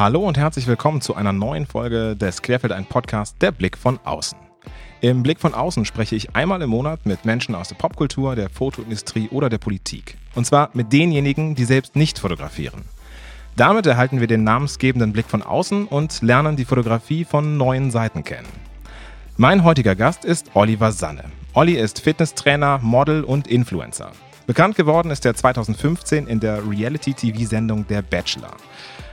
Hallo und herzlich willkommen zu einer neuen Folge des Querfeld ein Podcast Der Blick von außen. Im Blick von außen spreche ich einmal im Monat mit Menschen aus der Popkultur, der Fotoindustrie oder der Politik. Und zwar mit denjenigen, die selbst nicht fotografieren. Damit erhalten wir den namensgebenden Blick von außen und lernen die Fotografie von neuen Seiten kennen. Mein heutiger Gast ist Oliver Sanne. Olli ist Fitnesstrainer, Model und Influencer. Bekannt geworden ist er 2015 in der Reality-TV-Sendung Der Bachelor.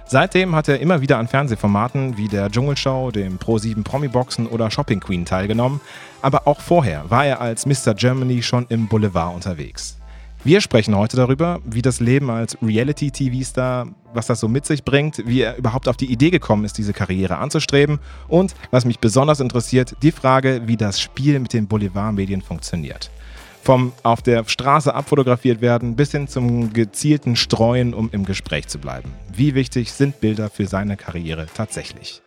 Seitdem hat er immer wieder an Fernsehformaten wie der Dschungelshow, dem Pro7 Promi-Boxen oder Shopping Queen teilgenommen, aber auch vorher war er als Mr. Germany schon im Boulevard unterwegs. Wir sprechen heute darüber, wie das Leben als Reality-TV-Star, was das so mit sich bringt, wie er überhaupt auf die Idee gekommen ist, diese Karriere anzustreben und, was mich besonders interessiert, die Frage, wie das Spiel mit den Boulevardmedien funktioniert. Vom auf der Straße abfotografiert werden bis hin zum gezielten Streuen, um im Gespräch zu bleiben. Wie wichtig sind Bilder für seine Karriere tatsächlich?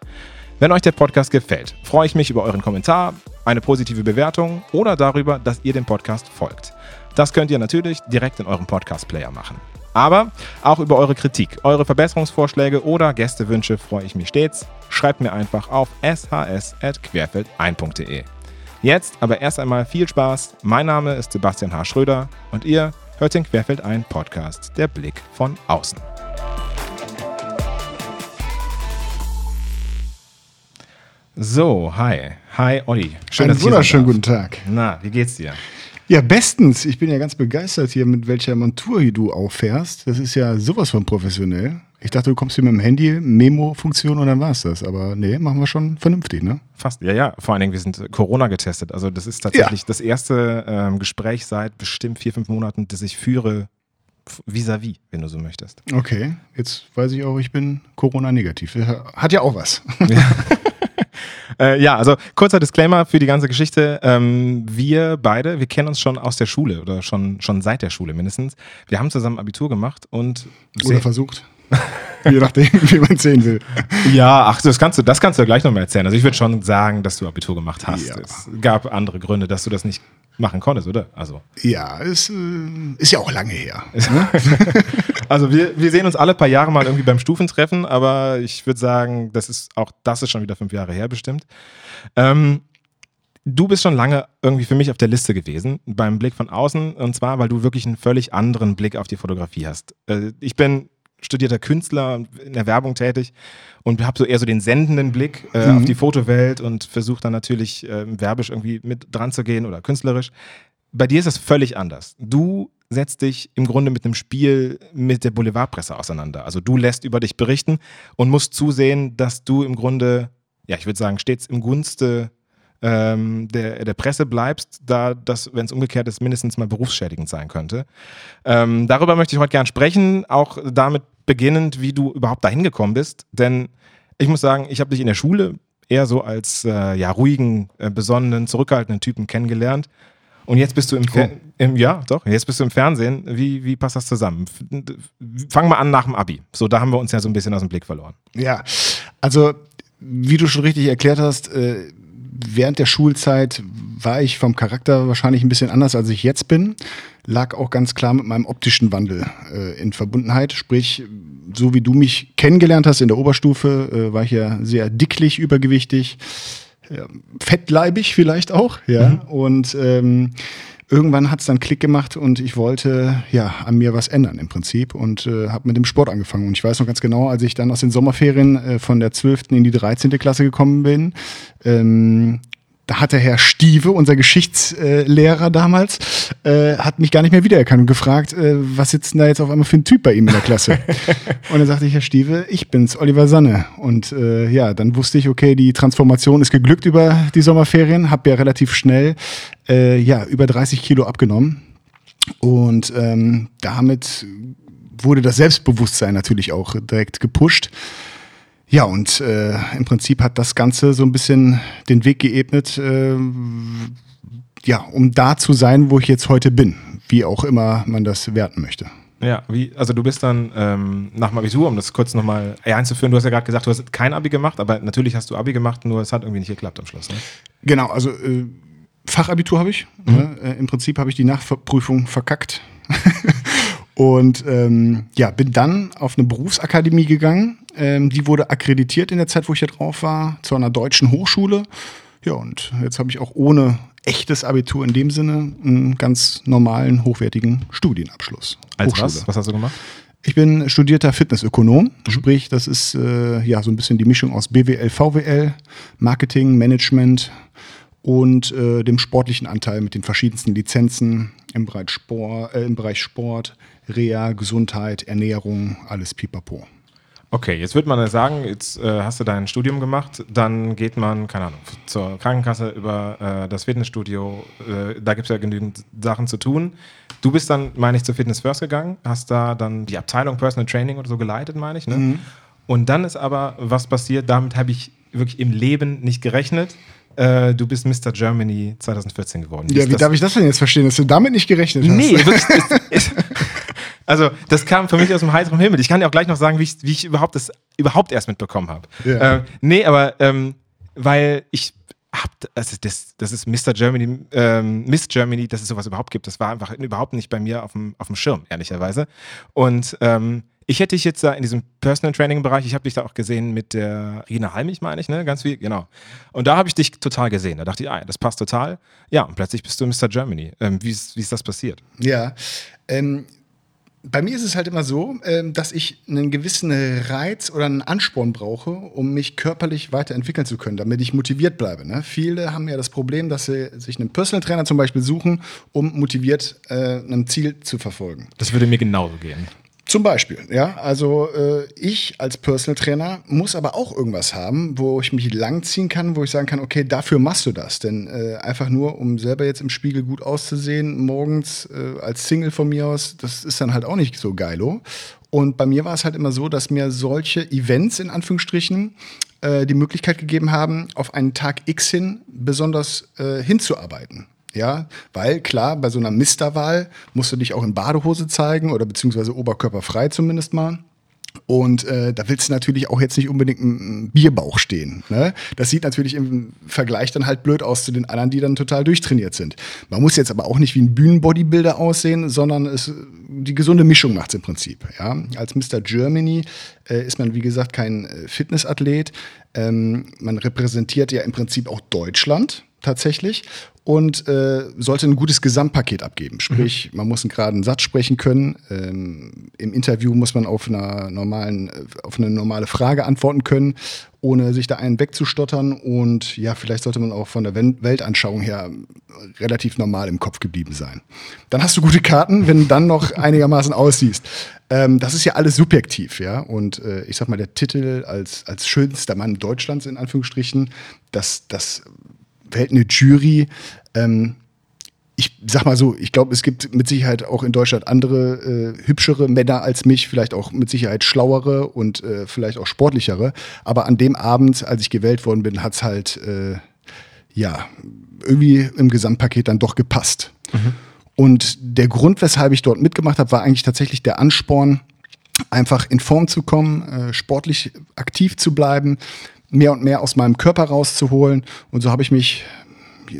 Wenn euch der Podcast gefällt, freue ich mich über euren Kommentar, eine positive Bewertung oder darüber, dass ihr dem Podcast folgt. Das könnt ihr natürlich direkt in eurem Podcast-Player machen. Aber auch über eure Kritik, eure Verbesserungsvorschläge oder Gästewünsche freue ich mich stets. Schreibt mir einfach auf shs.querfeld1.de. Jetzt aber erst einmal viel Spaß. Mein Name ist Sebastian H. Schröder und ihr hört den Querfeld ein Podcast, der Blick von außen. So, hi. Hi, Olli. Schön, Einen wunderschönen guten Tag. Na, wie geht's dir? Ja, bestens. Ich bin ja ganz begeistert hier, mit welcher Montur du auffährst. Das ist ja sowas von professionell. Ich dachte, du kommst hier mit dem Handy, Memo-Funktion und dann war es das. Aber nee, machen wir schon vernünftig, ne? Fast, ja, ja. Vor allen Dingen, wir sind Corona getestet. Also das ist tatsächlich ja. das erste ähm, Gespräch seit bestimmt vier, fünf Monaten, das ich führe vis-à-vis, -vis, wenn du so möchtest. Okay, jetzt weiß ich auch, ich bin Corona-negativ. Hat ja auch was. Ja. äh, ja, also kurzer Disclaimer für die ganze Geschichte. Ähm, wir beide, wir kennen uns schon aus der Schule oder schon, schon seit der Schule mindestens. Wir haben zusammen Abitur gemacht und. Oder versucht. Je nachdem, wie man es sehen will. Ja, ach, das kannst du, das kannst du ja gleich nochmal erzählen. Also ich würde schon sagen, dass du Abitur gemacht hast. Ja. Es gab andere Gründe, dass du das nicht machen konntest, oder? Also. Ja, ist, äh, ist ja auch lange her. Ne? also wir, wir sehen uns alle paar Jahre mal irgendwie beim Stufentreffen, aber ich würde sagen, das ist auch das ist schon wieder fünf Jahre her bestimmt. Ähm, du bist schon lange irgendwie für mich auf der Liste gewesen, beim Blick von außen, und zwar, weil du wirklich einen völlig anderen Blick auf die Fotografie hast. Äh, ich bin studierter Künstler in der Werbung tätig und habe so eher so den sendenden Blick äh, mhm. auf die Fotowelt und versuche dann natürlich äh, werbisch irgendwie mit dran zu gehen oder künstlerisch. Bei dir ist das völlig anders. Du setzt dich im Grunde mit einem Spiel mit der Boulevardpresse auseinander. Also du lässt über dich berichten und musst zusehen, dass du im Grunde, ja, ich würde sagen, stets im Gunste ähm, der, der Presse bleibst, da das, wenn es umgekehrt ist, mindestens mal berufsschädigend sein könnte. Ähm, darüber möchte ich heute gern sprechen, auch damit beginnend, wie du überhaupt dahin gekommen bist. Denn ich muss sagen, ich habe dich in der Schule eher so als äh, ja, ruhigen, äh, besonnenen, zurückhaltenden Typen kennengelernt. Und jetzt bist du im, oh. im, ja, doch, jetzt bist du im Fernsehen. Wie, wie passt das zusammen? Fang mal an nach dem Abi. So, da haben wir uns ja so ein bisschen aus dem Blick verloren. Ja, also wie du schon richtig erklärt hast, äh, während der Schulzeit war ich vom Charakter wahrscheinlich ein bisschen anders, als ich jetzt bin. Lag auch ganz klar mit meinem optischen Wandel äh, in Verbundenheit. Sprich, so wie du mich kennengelernt hast in der Oberstufe, äh, war ich ja sehr dicklich, übergewichtig, äh, fettleibig vielleicht auch. Ja. Mhm. Und ähm, irgendwann hat es dann Klick gemacht und ich wollte ja an mir was ändern im Prinzip und äh, habe mit dem Sport angefangen. Und ich weiß noch ganz genau, als ich dann aus den Sommerferien äh, von der 12. in die 13. Klasse gekommen bin, ähm, da hat der Herr Stieve, unser Geschichtslehrer damals, äh, hat mich gar nicht mehr wiedererkannt und gefragt, äh, was sitzt denn da jetzt auf einmal für ein Typ bei ihm in der Klasse? und dann sagte ich, Herr Stieve, ich bin's, Oliver Sanne. Und äh, ja, dann wusste ich, okay, die Transformation ist geglückt über die Sommerferien, habe ja relativ schnell äh, ja, über 30 Kilo abgenommen. Und ähm, damit wurde das Selbstbewusstsein natürlich auch direkt gepusht. Ja, und äh, im Prinzip hat das Ganze so ein bisschen den Weg geebnet, äh, ja, um da zu sein, wo ich jetzt heute bin, wie auch immer man das werten möchte. Ja, wie, also du bist dann ähm, nach dem Abitur, um das kurz nochmal einzuführen, du hast ja gerade gesagt, du hast kein Abi gemacht, aber natürlich hast du Abi gemacht, nur es hat irgendwie nicht geklappt am Schluss. Ne? Genau, also äh, Fachabitur habe ich. Mhm. Ne? Äh, Im Prinzip habe ich die Nachprüfung verkackt. Und ähm, ja, bin dann auf eine Berufsakademie gegangen. Ähm, die wurde akkreditiert in der Zeit, wo ich da drauf war, zu einer deutschen Hochschule. Ja, und jetzt habe ich auch ohne echtes Abitur in dem Sinne einen ganz normalen, hochwertigen Studienabschluss. Als was? Was hast du gemacht? Ich bin studierter Fitnessökonom, mhm. sprich, das ist äh, ja so ein bisschen die Mischung aus BWL, VWL, Marketing, Management und äh, dem sportlichen Anteil mit den verschiedensten Lizenzen im Bereich Sport, äh, im Bereich Sport Reha, Gesundheit, Ernährung, alles pipapo. Okay, jetzt würde man ja sagen, jetzt äh, hast du dein Studium gemacht, dann geht man, keine Ahnung, zur Krankenkasse über äh, das Fitnessstudio. Äh, da gibt es ja genügend Sachen zu tun. Du bist dann, meine ich, zur Fitness First gegangen, hast da dann die Abteilung Personal Training oder so geleitet, meine ich. Ne? Mhm. Und dann ist aber was passiert, damit habe ich wirklich im Leben nicht gerechnet. Äh, du bist Mr. Germany 2014 geworden. Wie ja, wie darf ich das denn jetzt verstehen, dass du damit nicht gerechnet hast? Nee, wirklich. Also, das kam für mich aus dem heiteren Himmel. Ich kann dir auch gleich noch sagen, wie ich, wie ich überhaupt das überhaupt erst mitbekommen habe. Ja. Äh, nee, aber ähm, weil ich hab, also das, das ist Mr. Germany, ähm, Miss Germany, dass es sowas überhaupt gibt. Das war einfach überhaupt nicht bei mir auf dem, auf dem Schirm, ehrlicherweise. Und ähm, ich hätte dich jetzt da in diesem Personal Training Bereich, ich habe dich da auch gesehen mit der Rina Halmich, meine ich, ne? Ganz viel, genau. Und da habe ich dich total gesehen. Da dachte ich, ah, das passt total. Ja, und plötzlich bist du Mr. Germany. Ähm, wie, ist, wie ist das passiert? Ja, ähm, bei mir ist es halt immer so, ähm, dass ich einen gewissen Reiz oder einen Ansporn brauche, um mich körperlich weiterentwickeln zu können, damit ich motiviert bleibe. Ne? Viele haben ja das Problem, dass sie sich einen Personal Trainer zum Beispiel suchen, um motiviert äh, ein Ziel zu verfolgen. Das würde mir genauso gehen. Zum Beispiel, ja. Also äh, ich als Personal Trainer muss aber auch irgendwas haben, wo ich mich langziehen kann, wo ich sagen kann, okay, dafür machst du das. Denn äh, einfach nur, um selber jetzt im Spiegel gut auszusehen, morgens äh, als Single von mir aus, das ist dann halt auch nicht so geilo. Und bei mir war es halt immer so, dass mir solche Events in Anführungsstrichen äh, die Möglichkeit gegeben haben, auf einen Tag X hin besonders äh, hinzuarbeiten. Ja, weil klar, bei so einer Misterwahl musst du dich auch in Badehose zeigen oder beziehungsweise oberkörperfrei zumindest mal. Und äh, da willst du natürlich auch jetzt nicht unbedingt im Bierbauch stehen. Ne? Das sieht natürlich im Vergleich dann halt blöd aus zu den anderen, die dann total durchtrainiert sind. Man muss jetzt aber auch nicht wie ein Bühnenbodybuilder aussehen, sondern es, die gesunde Mischung macht es im Prinzip. Ja? Als Mr. Germany äh, ist man, wie gesagt, kein äh, Fitnessathlet. Ähm, man repräsentiert ja im Prinzip auch Deutschland tatsächlich und äh, sollte ein gutes Gesamtpaket abgeben. Sprich, mhm. man muss einen geraden Satz sprechen können. Ähm, Im Interview muss man auf, einer normalen, äh, auf eine normale Frage antworten können, ohne sich da einen wegzustottern. Und ja, vielleicht sollte man auch von der Weltanschauung her relativ normal im Kopf geblieben sein. Dann hast du gute Karten, wenn du dann noch einigermaßen aussiehst. Ähm, das ist ja alles subjektiv, ja. Und äh, ich sag mal, der Titel als, als schönster Mann Deutschlands in Anführungsstrichen, das, das wählt eine Jury. Ähm, ich sag mal so, ich glaube, es gibt mit Sicherheit auch in Deutschland andere äh, hübschere Männer als mich, vielleicht auch mit Sicherheit schlauere und äh, vielleicht auch sportlichere. Aber an dem Abend, als ich gewählt worden bin, hat es halt äh, ja irgendwie im Gesamtpaket dann doch gepasst. Mhm. Und der Grund, weshalb ich dort mitgemacht habe, war eigentlich tatsächlich der Ansporn, einfach in Form zu kommen, äh, sportlich aktiv zu bleiben, mehr und mehr aus meinem Körper rauszuholen. Und so habe ich mich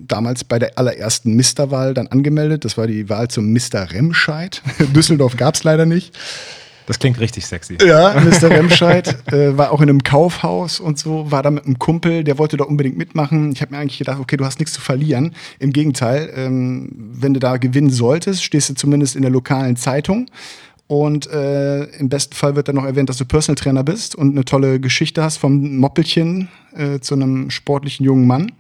damals bei der allerersten Misterwahl dann angemeldet. Das war die Wahl zum Mister Remscheid. Düsseldorf gab es leider nicht. Das klingt richtig sexy. Ja, Mr. Remscheid äh, war auch in einem Kaufhaus und so, war da mit einem Kumpel, der wollte da unbedingt mitmachen. Ich habe mir eigentlich gedacht, okay, du hast nichts zu verlieren. Im Gegenteil, ähm, wenn du da gewinnen solltest, stehst du zumindest in der lokalen Zeitung. Und äh, im besten Fall wird dann noch erwähnt, dass du Personal Trainer bist und eine tolle Geschichte hast vom Moppelchen äh, zu einem sportlichen jungen Mann.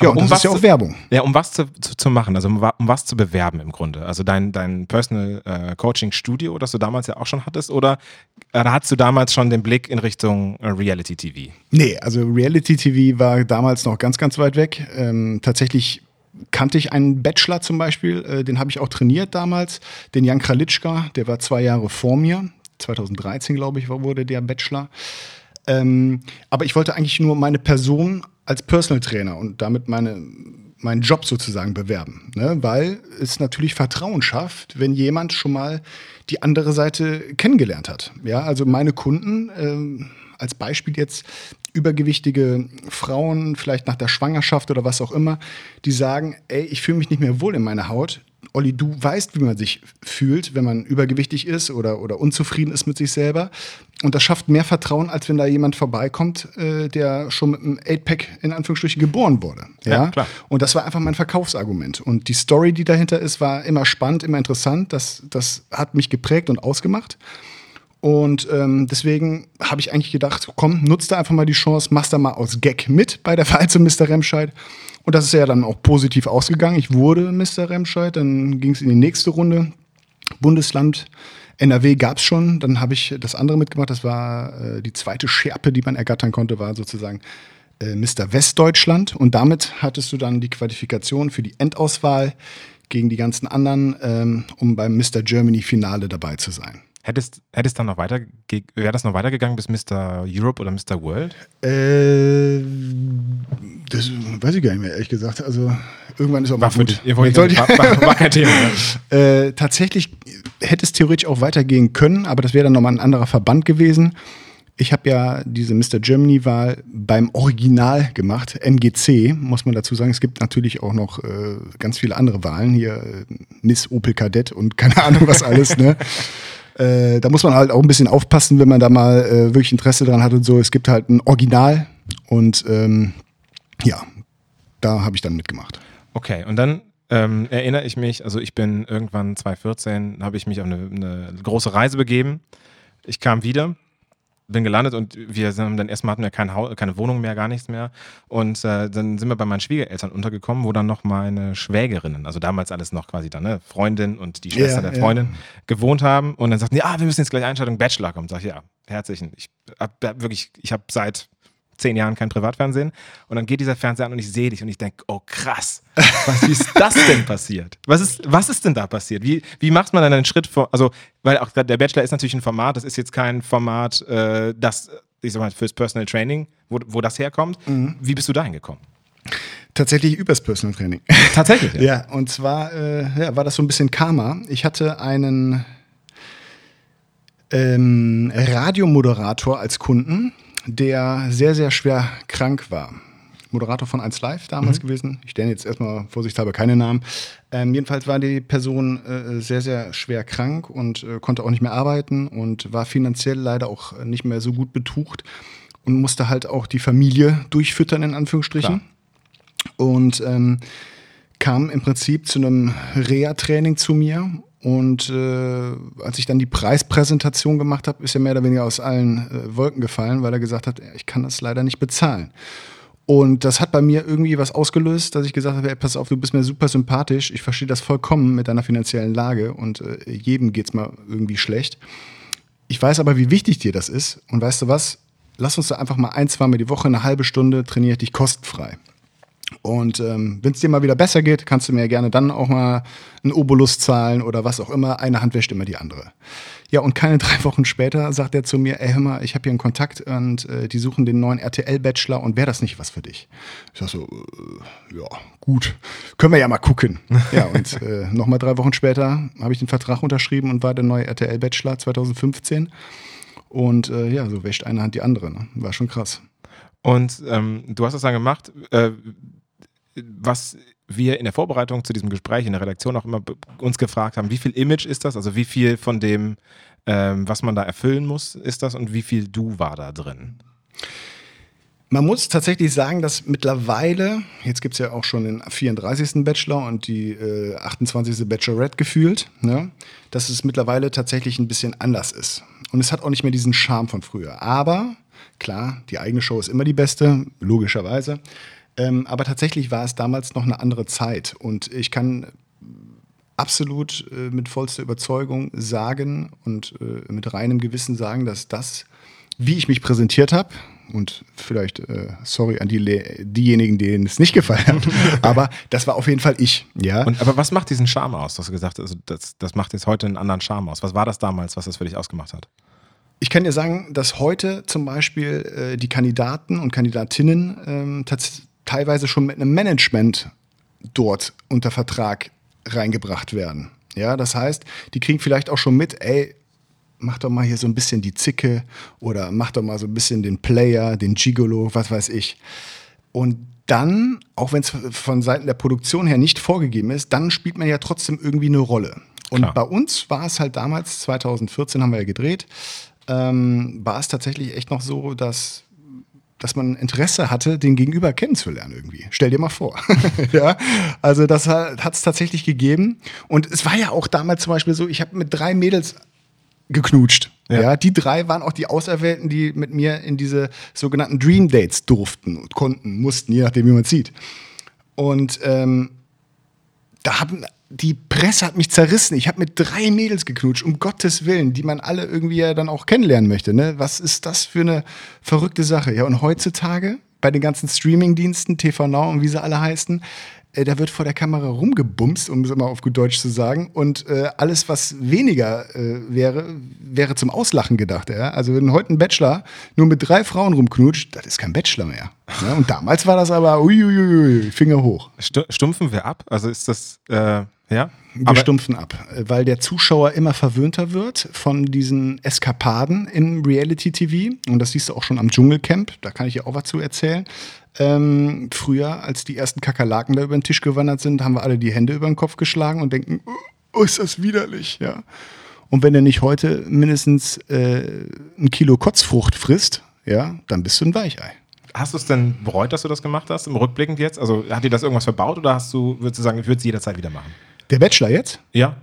Ja, um das was ist ja auch Werbung. Ja, um was zu, zu, zu, machen, also um, um, was zu bewerben im Grunde. Also dein, dein Personal äh, Coaching Studio, das du damals ja auch schon hattest, oder hattest du damals schon den Blick in Richtung äh, Reality TV? Nee, also Reality TV war damals noch ganz, ganz weit weg. Ähm, tatsächlich kannte ich einen Bachelor zum Beispiel, äh, den habe ich auch trainiert damals, den Jan Kralitschka, der war zwei Jahre vor mir, 2013 glaube ich wurde der Bachelor. Ähm, aber ich wollte eigentlich nur meine Person als Personal Trainer und damit meine, meinen Job sozusagen bewerben, ne? weil es natürlich Vertrauen schafft, wenn jemand schon mal die andere Seite kennengelernt hat. Ja, also meine Kunden, ähm, als Beispiel jetzt, übergewichtige Frauen, vielleicht nach der Schwangerschaft oder was auch immer, die sagen, ey, ich fühle mich nicht mehr wohl in meiner Haut, Olli, du weißt, wie man sich fühlt, wenn man übergewichtig ist oder, oder unzufrieden ist mit sich selber. Und das schafft mehr Vertrauen, als wenn da jemand vorbeikommt, äh, der schon mit einem 8-Pack in Anführungsstrichen geboren wurde. Ja? ja, klar. Und das war einfach mein Verkaufsargument. Und die Story, die dahinter ist, war immer spannend, immer interessant. Das, das hat mich geprägt und ausgemacht. Und ähm, deswegen habe ich eigentlich gedacht, komm, nutzt da einfach mal die Chance, machst da mal aus Gag mit bei der Wahl zu Mr. Remscheid. Und das ist ja dann auch positiv ausgegangen. Ich wurde Mr. Remscheid, dann ging es in die nächste Runde. Bundesland NRW gab es schon, dann habe ich das andere mitgemacht. Das war äh, die zweite Schärpe, die man ergattern konnte, war sozusagen äh, Mr. Westdeutschland. Und damit hattest du dann die Qualifikation für die Endauswahl gegen die ganzen anderen, ähm, um beim Mr. Germany Finale dabei zu sein. Hättest, hättest dann noch weiter, wäre das noch weitergegangen bis Mr. Europe oder Mr. World? Äh, das weiß ich gar nicht mehr, ehrlich gesagt. Also irgendwann ist auch mal war gut. Ihr wollt, war, war, war, kein Thema. äh, tatsächlich hätte es theoretisch auch weitergehen können, aber das wäre dann nochmal ein anderer Verband gewesen. Ich habe ja diese Mr. Germany-Wahl beim Original gemacht, MGC, muss man dazu sagen. Es gibt natürlich auch noch äh, ganz viele andere Wahlen, hier äh, Miss Opel Kadett und keine Ahnung was alles. ne? Äh, da muss man halt auch ein bisschen aufpassen, wenn man da mal äh, wirklich Interesse dran hat und so. Es gibt halt ein Original und ähm, ja, da habe ich dann mitgemacht. Okay, und dann ähm, erinnere ich mich, also ich bin irgendwann 2014, habe ich mich auf eine, eine große Reise begeben. Ich kam wieder bin gelandet und wir sind dann erstmal hatten wir kein Haus, keine Wohnung mehr, gar nichts mehr. Und äh, dann sind wir bei meinen Schwiegereltern untergekommen, wo dann noch meine Schwägerinnen, also damals alles noch quasi dann, ne, Freundin und die Schwester ja, der Freundin, ja. gewohnt haben. Und dann sagten die, ah, wir müssen jetzt gleich Einschaltung Bachelor kommen. Sag ich, ja, herzlichen. Ich hab wirklich, ich habe seit zehn Jahren kein Privatfernsehen. Und dann geht dieser Fernseher an und ich sehe dich und ich denke, oh krass, was, ist das denn passiert? Was ist, was ist denn da passiert? Wie, wie macht man dann einen Schritt vor, also, weil auch der Bachelor ist natürlich ein Format, das ist jetzt kein Format, äh, das, ich sag mal, fürs Personal Training, wo, wo das herkommt. Mhm. Wie bist du da hingekommen? Tatsächlich übers Personal Training. Tatsächlich? Ja, ja und zwar äh, ja, war das so ein bisschen Karma. Ich hatte einen ähm, Radiomoderator als Kunden, der sehr, sehr schwer krank war. Moderator von 1 Live damals mhm. gewesen. Ich nenne jetzt erstmal vorsichtshalber keine Namen. Ähm, jedenfalls war die Person äh, sehr, sehr schwer krank und äh, konnte auch nicht mehr arbeiten und war finanziell leider auch nicht mehr so gut betucht und musste halt auch die Familie durchfüttern, in Anführungsstrichen. Klar. Und ähm, kam im Prinzip zu einem Reha-Training zu mir und äh, als ich dann die Preispräsentation gemacht habe, ist er mehr oder weniger aus allen äh, Wolken gefallen, weil er gesagt hat, ich kann das leider nicht bezahlen. Und das hat bei mir irgendwie was ausgelöst, dass ich gesagt habe, ey, pass auf, du bist mir super sympathisch, ich verstehe das vollkommen mit deiner finanziellen Lage und äh, jedem es mal irgendwie schlecht. Ich weiß aber, wie wichtig dir das ist und weißt du was, lass uns da einfach mal ein, zwei Mal die Woche, eine halbe Stunde trainiere ich dich kostenfrei. Und ähm, wenn es dir mal wieder besser geht, kannst du mir gerne dann auch mal einen Obolus zahlen oder was auch immer. Eine Hand wäscht immer die andere. Ja, und keine drei Wochen später sagt er zu mir, ey, hör mal, ich habe hier einen Kontakt und äh, die suchen den neuen RTL-Bachelor und wäre das nicht was für dich? Ich sag so, äh, ja, gut, können wir ja mal gucken. ja, und äh, nochmal drei Wochen später habe ich den Vertrag unterschrieben und war der neue RTL-Bachelor 2015. Und äh, ja, so wäscht eine Hand die andere. Ne? War schon krass. Und ähm, du hast das dann gemacht. Äh, was wir in der Vorbereitung zu diesem Gespräch in der Redaktion auch immer uns gefragt haben, wie viel Image ist das? Also wie viel von dem, ähm, was man da erfüllen muss, ist das und wie viel du war da drin? Man muss tatsächlich sagen, dass mittlerweile, jetzt gibt es ja auch schon den 34. Bachelor und die äh, 28. Bachelorette gefühlt, ne, dass es mittlerweile tatsächlich ein bisschen anders ist. Und es hat auch nicht mehr diesen Charme von früher. Aber klar, die eigene Show ist immer die beste, logischerweise. Ähm, aber tatsächlich war es damals noch eine andere Zeit und ich kann absolut äh, mit vollster Überzeugung sagen und äh, mit reinem Gewissen sagen, dass das, wie ich mich präsentiert habe, und vielleicht, äh, sorry an die, diejenigen, denen es nicht gefallen hat, aber das war auf jeden Fall ich. Ja. Und, aber was macht diesen Charme aus? Du hast gesagt, also das, das macht jetzt heute einen anderen Charme aus. Was war das damals, was das für dich ausgemacht hat? Ich kann dir sagen, dass heute zum Beispiel äh, die Kandidaten und Kandidatinnen ähm, tatsächlich teilweise schon mit einem Management dort unter Vertrag reingebracht werden. Ja, das heißt, die kriegen vielleicht auch schon mit, ey, mach doch mal hier so ein bisschen die Zicke oder mach doch mal so ein bisschen den Player, den Gigolo, was weiß ich. Und dann, auch wenn es von Seiten der Produktion her nicht vorgegeben ist, dann spielt man ja trotzdem irgendwie eine Rolle. Und Klar. bei uns war es halt damals, 2014 haben wir ja gedreht, ähm, war es tatsächlich echt noch so, dass dass man Interesse hatte, den Gegenüber kennenzulernen irgendwie. Stell dir mal vor. ja, also das hat es tatsächlich gegeben. Und es war ja auch damals zum Beispiel so, ich habe mit drei Mädels geknutscht. Ja. Ja. die drei waren auch die Auserwählten, die mit mir in diese sogenannten Dream Dates durften und konnten, mussten, je nachdem, wie man sieht. Und ähm, da haben die Presse hat mich zerrissen. Ich habe mit drei Mädels geknutscht, um Gottes Willen, die man alle irgendwie ja dann auch kennenlernen möchte. Ne? Was ist das für eine verrückte Sache? Ja, und heutzutage bei den ganzen Streaming-Diensten, TV Now und wie sie alle heißen, äh, da wird vor der Kamera rumgebumst, um es immer auf gut Deutsch zu sagen. Und äh, alles, was weniger äh, wäre, wäre zum Auslachen gedacht. Ja? Also wenn heute ein Bachelor nur mit drei Frauen rumknutscht, das ist kein Bachelor mehr. Ja? Und damals war das aber uiuiui, Finger hoch. Stu- Stumpfen wir ab? Also ist das, äh, ja? Wir stumpfen ab, weil der Zuschauer immer verwöhnter wird von diesen Eskapaden im Reality-TV. Und das siehst du auch schon am Dschungelcamp, da kann ich dir auch was zu erzählen. Ähm, früher, als die ersten Kakerlaken da über den Tisch gewandert sind, haben wir alle die Hände über den Kopf geschlagen und denken, oh, ist das widerlich, ja. Und wenn du nicht heute mindestens äh, ein Kilo Kotzfrucht frisst, ja, dann bist du ein Weichei. Hast du es denn bereut, dass du das gemacht hast, im Rückblickend jetzt? Also hat dir das irgendwas verbaut oder hast du, würdest du sagen, ich würde es jederzeit wieder machen? Der Bachelor jetzt? Ja?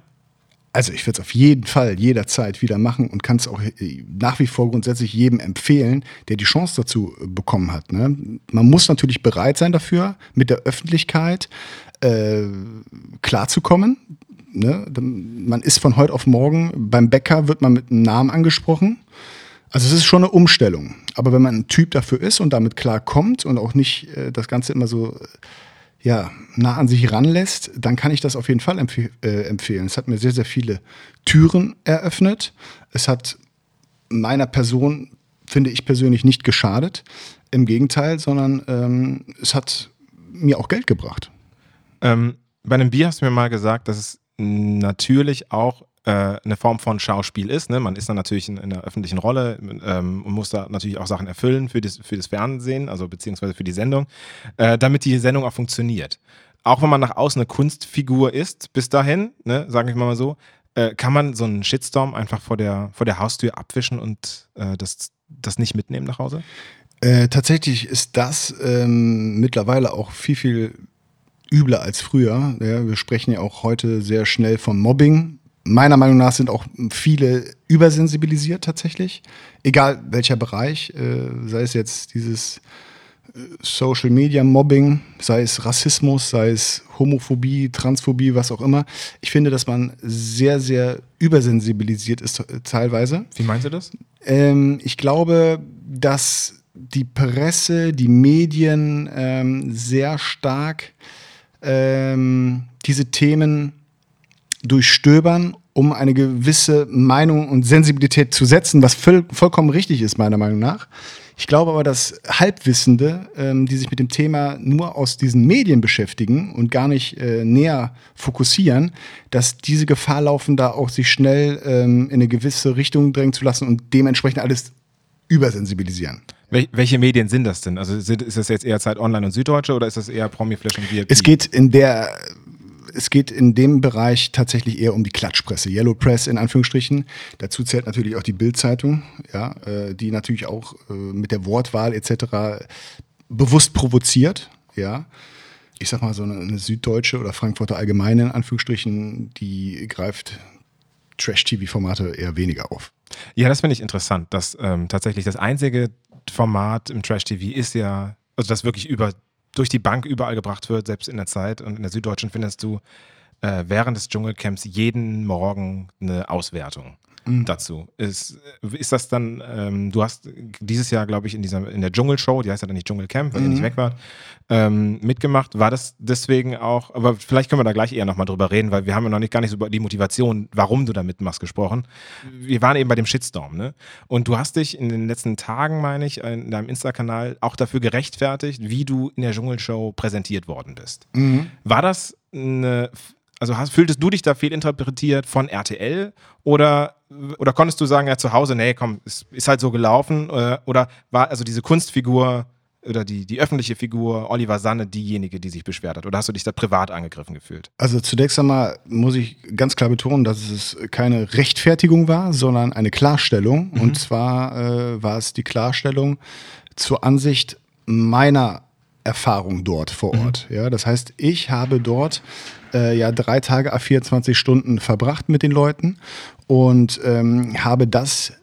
Also ich würde es auf jeden Fall jederzeit wieder machen und kann es auch äh, nach wie vor grundsätzlich jedem empfehlen, der die Chance dazu äh, bekommen hat. Ne? Man muss natürlich bereit sein dafür, mit der Öffentlichkeit äh, klarzukommen. Ne? Man ist von heute auf morgen, beim Bäcker wird man mit einem Namen angesprochen. Also es ist schon eine Umstellung. Aber wenn man ein Typ dafür ist und damit klarkommt und auch nicht äh, das Ganze immer so äh, ja, nah an sich ranlässt, dann kann ich das auf jeden Fall empf äh, empfehlen. Es hat mir sehr, sehr viele Türen eröffnet. Es hat meiner Person, finde ich persönlich, nicht geschadet. Im Gegenteil, sondern ähm, es hat mir auch Geld gebracht. Ähm, bei einem Bier hast du mir mal gesagt, dass es natürlich auch eine Form von Schauspiel ist. Ne? Man ist dann natürlich in, in einer öffentlichen Rolle ähm, und muss da natürlich auch Sachen erfüllen für das, für das Fernsehen, also beziehungsweise für die Sendung, äh, damit die Sendung auch funktioniert. Auch wenn man nach außen eine Kunstfigur ist, bis dahin, ne, sage ich mal so, äh, kann man so einen Shitstorm einfach vor der, vor der Haustür abwischen und äh, das, das nicht mitnehmen nach Hause? Äh, tatsächlich ist das ähm, mittlerweile auch viel, viel übler als früher. Ja, wir sprechen ja auch heute sehr schnell von Mobbing. Meiner Meinung nach sind auch viele übersensibilisiert tatsächlich. Egal welcher Bereich, äh, sei es jetzt dieses äh, Social Media Mobbing, sei es Rassismus, sei es Homophobie, Transphobie, was auch immer. Ich finde, dass man sehr, sehr übersensibilisiert ist äh, teilweise. Wie meinst du das? Ähm, ich glaube, dass die Presse, die Medien ähm, sehr stark ähm, diese Themen durchstöbern, um eine gewisse Meinung und Sensibilität zu setzen, was voll, vollkommen richtig ist, meiner Meinung nach. Ich glaube aber, dass Halbwissende, ähm, die sich mit dem Thema nur aus diesen Medien beschäftigen und gar nicht äh, näher fokussieren, dass diese Gefahr laufen, da auch sich schnell ähm, in eine gewisse Richtung drängen zu lassen und dementsprechend alles übersensibilisieren. Wel welche Medien sind das denn? Also sind, ist das jetzt eher Zeit Online und Süddeutsche oder ist das eher Promiflash und VIP? Es geht in der es geht in dem Bereich tatsächlich eher um die Klatschpresse, Yellow Press in Anführungsstrichen. Dazu zählt natürlich auch die Bild-Zeitung, ja, äh, die natürlich auch äh, mit der Wortwahl etc. bewusst provoziert, ja. Ich sag mal, so eine, eine Süddeutsche oder Frankfurter Allgemeine in Anführungsstrichen, die greift Trash-TV-Formate eher weniger auf. Ja, das finde ich interessant, dass ähm, tatsächlich das einzige Format im Trash-TV ist ja, also das wirklich über durch die Bank überall gebracht wird, selbst in der Zeit. Und in der Süddeutschen findest du äh, während des Dschungelcamps jeden Morgen eine Auswertung. Dazu. Ist, ist das dann, ähm, du hast dieses Jahr, glaube ich, in dieser in der Dschungelshow, die heißt ja dann nicht Dschungelcamp, weil ihr Mhm. nicht weg wart, ähm, mitgemacht. War das deswegen auch, aber vielleicht können wir da gleich eher nochmal drüber reden, weil wir haben ja noch nicht gar nicht so über die Motivation, warum du da mitmachst, gesprochen. Wir waren eben bei dem Shitstorm, ne? Und du hast dich in den letzten Tagen, meine ich, in deinem Insta-Kanal auch dafür gerechtfertigt, wie du in der Dschungelshow präsentiert worden bist. Mhm. War das eine, also hast, fühltest du dich da fehlinterpretiert von RTL oder, oder konntest du sagen, ja, zu Hause, nee, komm, ist, ist halt so gelaufen äh, oder war also diese Kunstfigur oder die, die öffentliche Figur Oliver Sanne diejenige, die sich beschwert hat? Oder hast du dich da privat angegriffen gefühlt? Also zunächst einmal muss ich ganz klar betonen, dass es keine Rechtfertigung war, sondern eine Klarstellung. Mhm. Und zwar äh, war es die Klarstellung zur Ansicht meiner Erfahrung dort vor mhm. Ort. Mhm. Ja, das heißt, ich habe dort äh, ja drei Tage a 24 Stunden verbracht mit den Leuten und ähm, habe das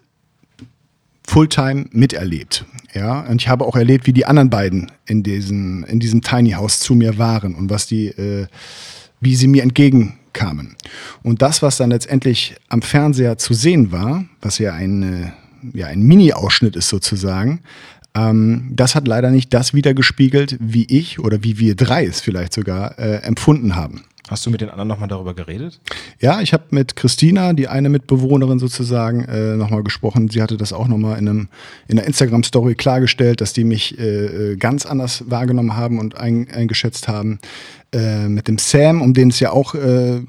Fulltime miterlebt. Ja, und ich habe auch erlebt, wie die anderen beiden in, diesen, in diesem Tiny House zu mir waren und was die, äh, wie sie mir entgegenkamen. Und das, was dann letztendlich am Fernseher zu sehen war, was ja ein, äh, ja, ein Mini-Ausschnitt ist sozusagen, ähm, das hat leider nicht das wiedergespiegelt, wie ich oder wie wir drei es vielleicht sogar äh, empfunden haben. Hast du mit den anderen nochmal darüber geredet? Ja, ich habe mit Christina, die eine Mitbewohnerin sozusagen, äh, nochmal gesprochen. Sie hatte das auch nochmal in, einem, in einer Instagram-Story klargestellt, dass die mich äh, äh, ganz anders wahrgenommen haben und ein, eingeschätzt haben. Äh, mit dem Sam, um den es ja auch äh,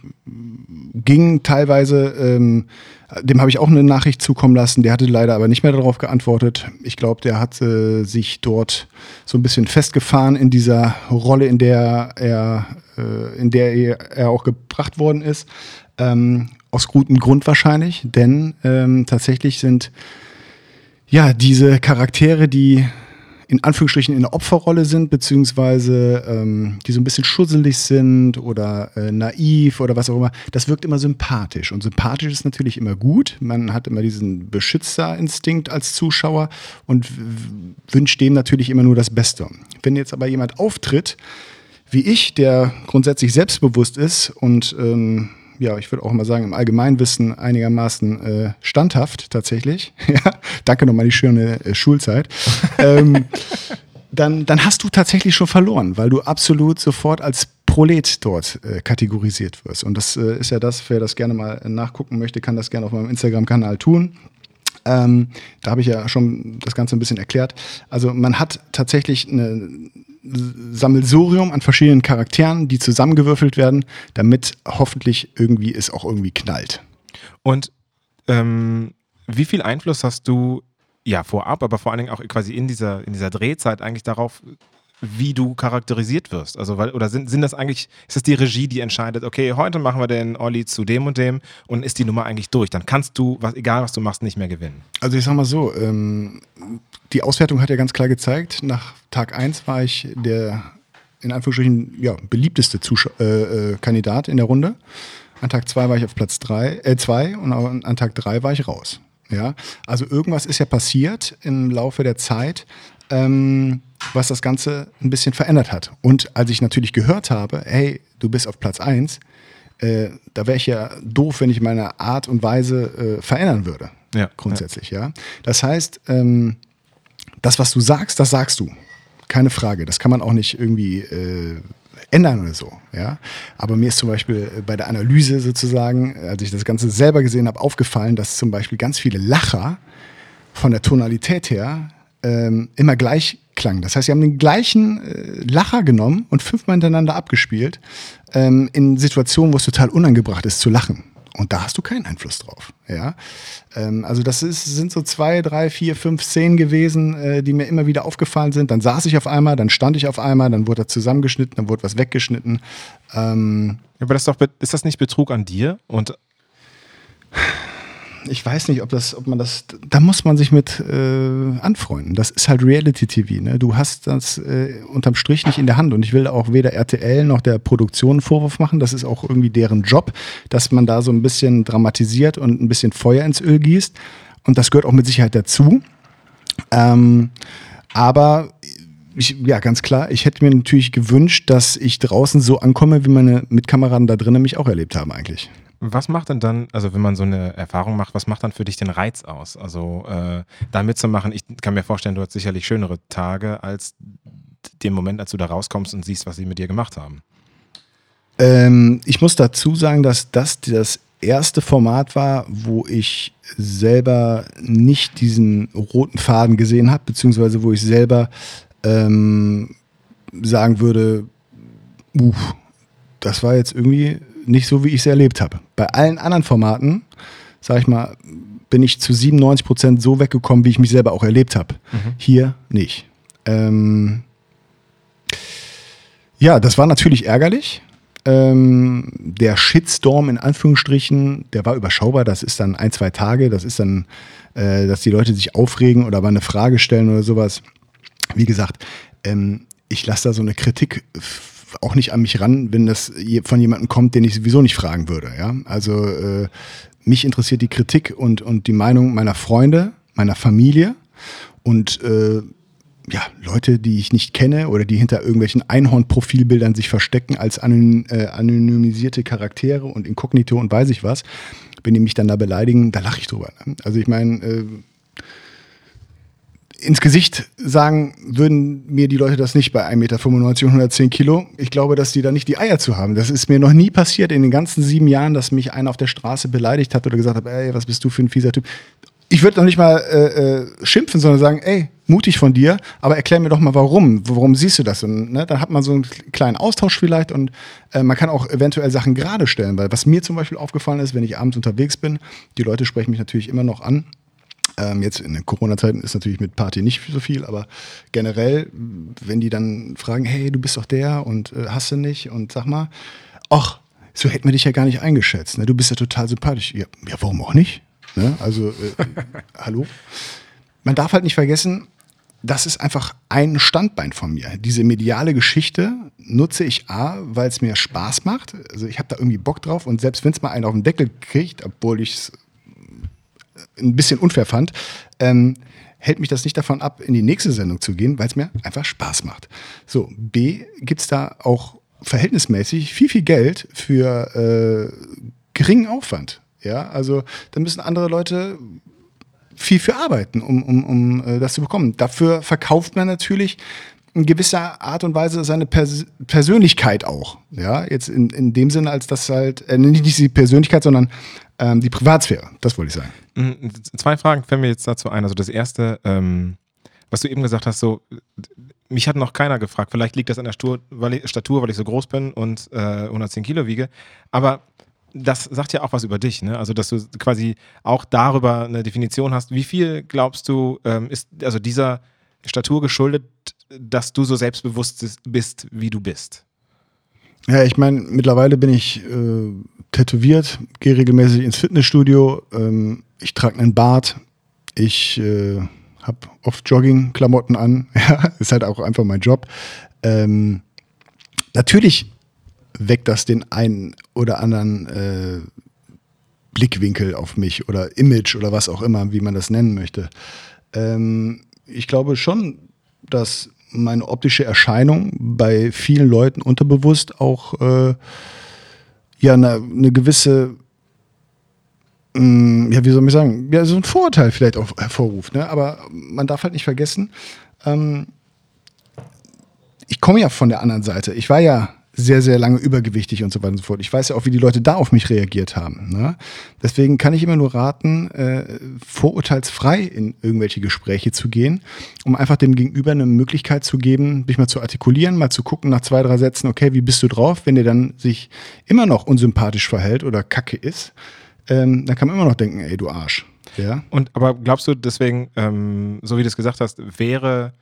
ging, teilweise. Ähm, dem habe ich auch eine Nachricht zukommen lassen. Der hatte leider aber nicht mehr darauf geantwortet. Ich glaube, der hat äh, sich dort so ein bisschen festgefahren in dieser Rolle, in der er, äh, in der er auch gebracht worden ist. Ähm, aus gutem Grund wahrscheinlich, denn ähm, tatsächlich sind ja diese Charaktere, die in Anführungsstrichen in der Opferrolle sind, beziehungsweise ähm, die so ein bisschen schusselig sind oder äh, naiv oder was auch immer, das wirkt immer sympathisch. Und sympathisch ist natürlich immer gut. Man hat immer diesen Beschützerinstinkt als Zuschauer und wünscht dem natürlich immer nur das Beste. Wenn jetzt aber jemand auftritt, wie ich, der grundsätzlich selbstbewusst ist und ähm, ja, ich würde auch mal sagen, im Allgemeinwissen einigermaßen äh, standhaft tatsächlich. ja, danke nochmal die schöne äh, Schulzeit. ähm, dann, dann hast du tatsächlich schon verloren, weil du absolut sofort als Prolet dort äh, kategorisiert wirst. Und das äh, ist ja das, wer das gerne mal nachgucken möchte, kann das gerne auf meinem Instagram-Kanal tun. Ähm, da habe ich ja schon das Ganze ein bisschen erklärt. Also man hat tatsächlich eine Sammelsurium an verschiedenen Charakteren, die zusammengewürfelt werden, damit hoffentlich irgendwie es auch irgendwie knallt. Und ähm, wie viel Einfluss hast du ja vorab, aber vor allen Dingen auch quasi in dieser, in dieser Drehzeit eigentlich darauf wie du charakterisiert wirst. Also, weil, oder sind, sind das eigentlich, ist das die Regie, die entscheidet, okay, heute machen wir den Olli zu dem und dem und ist die Nummer eigentlich durch? Dann kannst du, was, egal was du machst, nicht mehr gewinnen. Also ich sag mal so, ähm, die Auswertung hat ja ganz klar gezeigt, nach Tag 1 war ich der in Anführungsstrichen ja, beliebteste Zusch äh, äh, Kandidat in der Runde. An Tag 2 war ich auf Platz 2 äh, zwei, und an Tag 3 war ich raus. Ja, also irgendwas ist ja passiert im Laufe der Zeit. Ähm, was das Ganze ein bisschen verändert hat. Und als ich natürlich gehört habe, hey, du bist auf Platz 1, äh, da wäre ich ja doof, wenn ich meine Art und Weise äh, verändern würde. Ja, grundsätzlich, ja. ja. Das heißt, ähm, das, was du sagst, das sagst du. Keine Frage. Das kann man auch nicht irgendwie äh, ändern oder so. Ja? Aber mir ist zum Beispiel bei der Analyse sozusagen, als ich das Ganze selber gesehen habe, aufgefallen, dass zum Beispiel ganz viele Lacher von der Tonalität her ähm, immer gleich klang. Das heißt, sie haben den gleichen äh, Lacher genommen und fünfmal hintereinander abgespielt, ähm, in Situationen, wo es total unangebracht ist zu lachen. Und da hast du keinen Einfluss drauf. Ja? Ähm, also das ist, sind so zwei, drei, vier, fünf Szenen gewesen, äh, die mir immer wieder aufgefallen sind. Dann saß ich auf einmal, dann stand ich auf einmal, dann wurde er zusammengeschnitten, dann wurde was weggeschnitten. Ähm, Aber das ist, doch, ist das nicht Betrug an dir? Und ich weiß nicht, ob das, ob man das, da muss man sich mit äh, anfreunden. Das ist halt Reality-TV. Ne? Du hast das äh, unterm Strich nicht in der Hand und ich will auch weder RTL noch der Produktion einen Vorwurf machen. Das ist auch irgendwie deren Job, dass man da so ein bisschen dramatisiert und ein bisschen Feuer ins Öl gießt. Und das gehört auch mit Sicherheit dazu. Ähm, aber ich, ja, ganz klar, ich hätte mir natürlich gewünscht, dass ich draußen so ankomme, wie meine Mitkameraden da drinnen mich auch erlebt haben eigentlich. Was macht denn dann, also wenn man so eine Erfahrung macht, was macht dann für dich den Reiz aus? Also äh, da mitzumachen, ich kann mir vorstellen, du hast sicherlich schönere Tage als den Moment, als du da rauskommst und siehst, was sie mit dir gemacht haben. Ähm, ich muss dazu sagen, dass das das erste Format war, wo ich selber nicht diesen roten Faden gesehen habe, beziehungsweise wo ich selber ähm, sagen würde, uff, das war jetzt irgendwie nicht so, wie ich es erlebt habe. Bei allen anderen Formaten, sag ich mal, bin ich zu 97 Prozent so weggekommen, wie ich mich selber auch erlebt habe. Mhm. Hier nicht. Ähm, ja, das war natürlich ärgerlich. Ähm, der Shitstorm in Anführungsstrichen, der war überschaubar. Das ist dann ein, zwei Tage. Das ist dann, äh, dass die Leute sich aufregen oder mal eine Frage stellen oder sowas. Wie gesagt, ähm, ich lasse da so eine Kritik auch nicht an mich ran, wenn das von jemandem kommt, den ich sowieso nicht fragen würde. Ja? Also äh, mich interessiert die Kritik und, und die Meinung meiner Freunde, meiner Familie und äh, ja, Leute, die ich nicht kenne oder die hinter irgendwelchen Einhorn-Profilbildern sich verstecken als anonym, äh, anonymisierte Charaktere und inkognito und weiß ich was, wenn die mich dann da beleidigen, da lache ich drüber. Ne? Also ich meine, äh, ins Gesicht sagen würden mir die Leute das nicht bei 1,95 Meter und 110 Kilo. Ich glaube, dass die da nicht die Eier zu haben. Das ist mir noch nie passiert in den ganzen sieben Jahren, dass mich einer auf der Straße beleidigt hat oder gesagt hat, ey, was bist du für ein fieser Typ. Ich würde noch nicht mal äh, äh, schimpfen, sondern sagen, ey, mutig von dir, aber erklär mir doch mal, warum. Warum siehst du das? Und ne, dann hat man so einen kleinen Austausch vielleicht und äh, man kann auch eventuell Sachen gerade stellen. Weil was mir zum Beispiel aufgefallen ist, wenn ich abends unterwegs bin, die Leute sprechen mich natürlich immer noch an ähm, jetzt in den Corona-Zeiten ist natürlich mit Party nicht so viel, aber generell, wenn die dann fragen, hey, du bist doch der und äh, hast du nicht und sag mal, ach, so hätten wir dich ja gar nicht eingeschätzt. Ne? Du bist ja total sympathisch. Ja, ja warum auch nicht? Ne? Also, äh, hallo? Man darf halt nicht vergessen, das ist einfach ein Standbein von mir. Diese mediale Geschichte nutze ich A, weil es mir Spaß macht. Also ich habe da irgendwie Bock drauf und selbst wenn es mal einen auf den Deckel kriegt, obwohl ich es ein bisschen unfair fand, ähm, hält mich das nicht davon ab, in die nächste Sendung zu gehen, weil es mir einfach Spaß macht. So, B, gibt es da auch verhältnismäßig viel, viel Geld für äh, geringen Aufwand. Ja, also da müssen andere Leute viel für arbeiten, um, um, um äh, das zu bekommen. Dafür verkauft man natürlich in gewisser Art und Weise seine Pers Persönlichkeit auch. Ja, jetzt in, in dem Sinne, als das halt, äh, nicht die Persönlichkeit, sondern ähm, die Privatsphäre. Das wollte ich sagen. Mhm, zwei Fragen fällen mir jetzt dazu ein. Also das erste, ähm, was du eben gesagt hast, so, mich hat noch keiner gefragt. Vielleicht liegt das an der Stur, weil ich, Statur, weil ich so groß bin und äh, 110 Kilo wiege. Aber das sagt ja auch was über dich, ne? Also, dass du quasi auch darüber eine Definition hast. Wie viel glaubst du, ähm, ist also dieser Statur geschuldet, dass du so selbstbewusst bist, wie du bist? Ja, ich meine, mittlerweile bin ich äh, tätowiert, gehe regelmäßig ins Fitnessstudio, ähm, ich trage einen Bart, ich äh, habe oft Jogging-Klamotten an, ja, ist halt auch einfach mein Job. Ähm, natürlich weckt das den einen oder anderen äh, Blickwinkel auf mich oder Image oder was auch immer, wie man das nennen möchte. Ähm, ich glaube schon, dass meine optische Erscheinung bei vielen Leuten unterbewusst auch äh, ja eine, eine gewisse mm, ja, wie soll ich sagen, ja, so ein Vorurteil vielleicht auch hervorruft. Ne? Aber man darf halt nicht vergessen, ähm, ich komme ja von der anderen Seite. Ich war ja sehr, sehr lange übergewichtig und so weiter und so fort. Ich weiß ja auch, wie die Leute da auf mich reagiert haben. Ne? Deswegen kann ich immer nur raten, äh, vorurteilsfrei in irgendwelche Gespräche zu gehen, um einfach dem Gegenüber eine Möglichkeit zu geben, mich mal zu artikulieren, mal zu gucken nach zwei, drei Sätzen, okay, wie bist du drauf? Wenn der dann sich immer noch unsympathisch verhält oder kacke ist, ähm, dann kann man immer noch denken, ey, du Arsch. Ja? Und aber glaubst du deswegen, ähm, so wie du es gesagt hast, wäre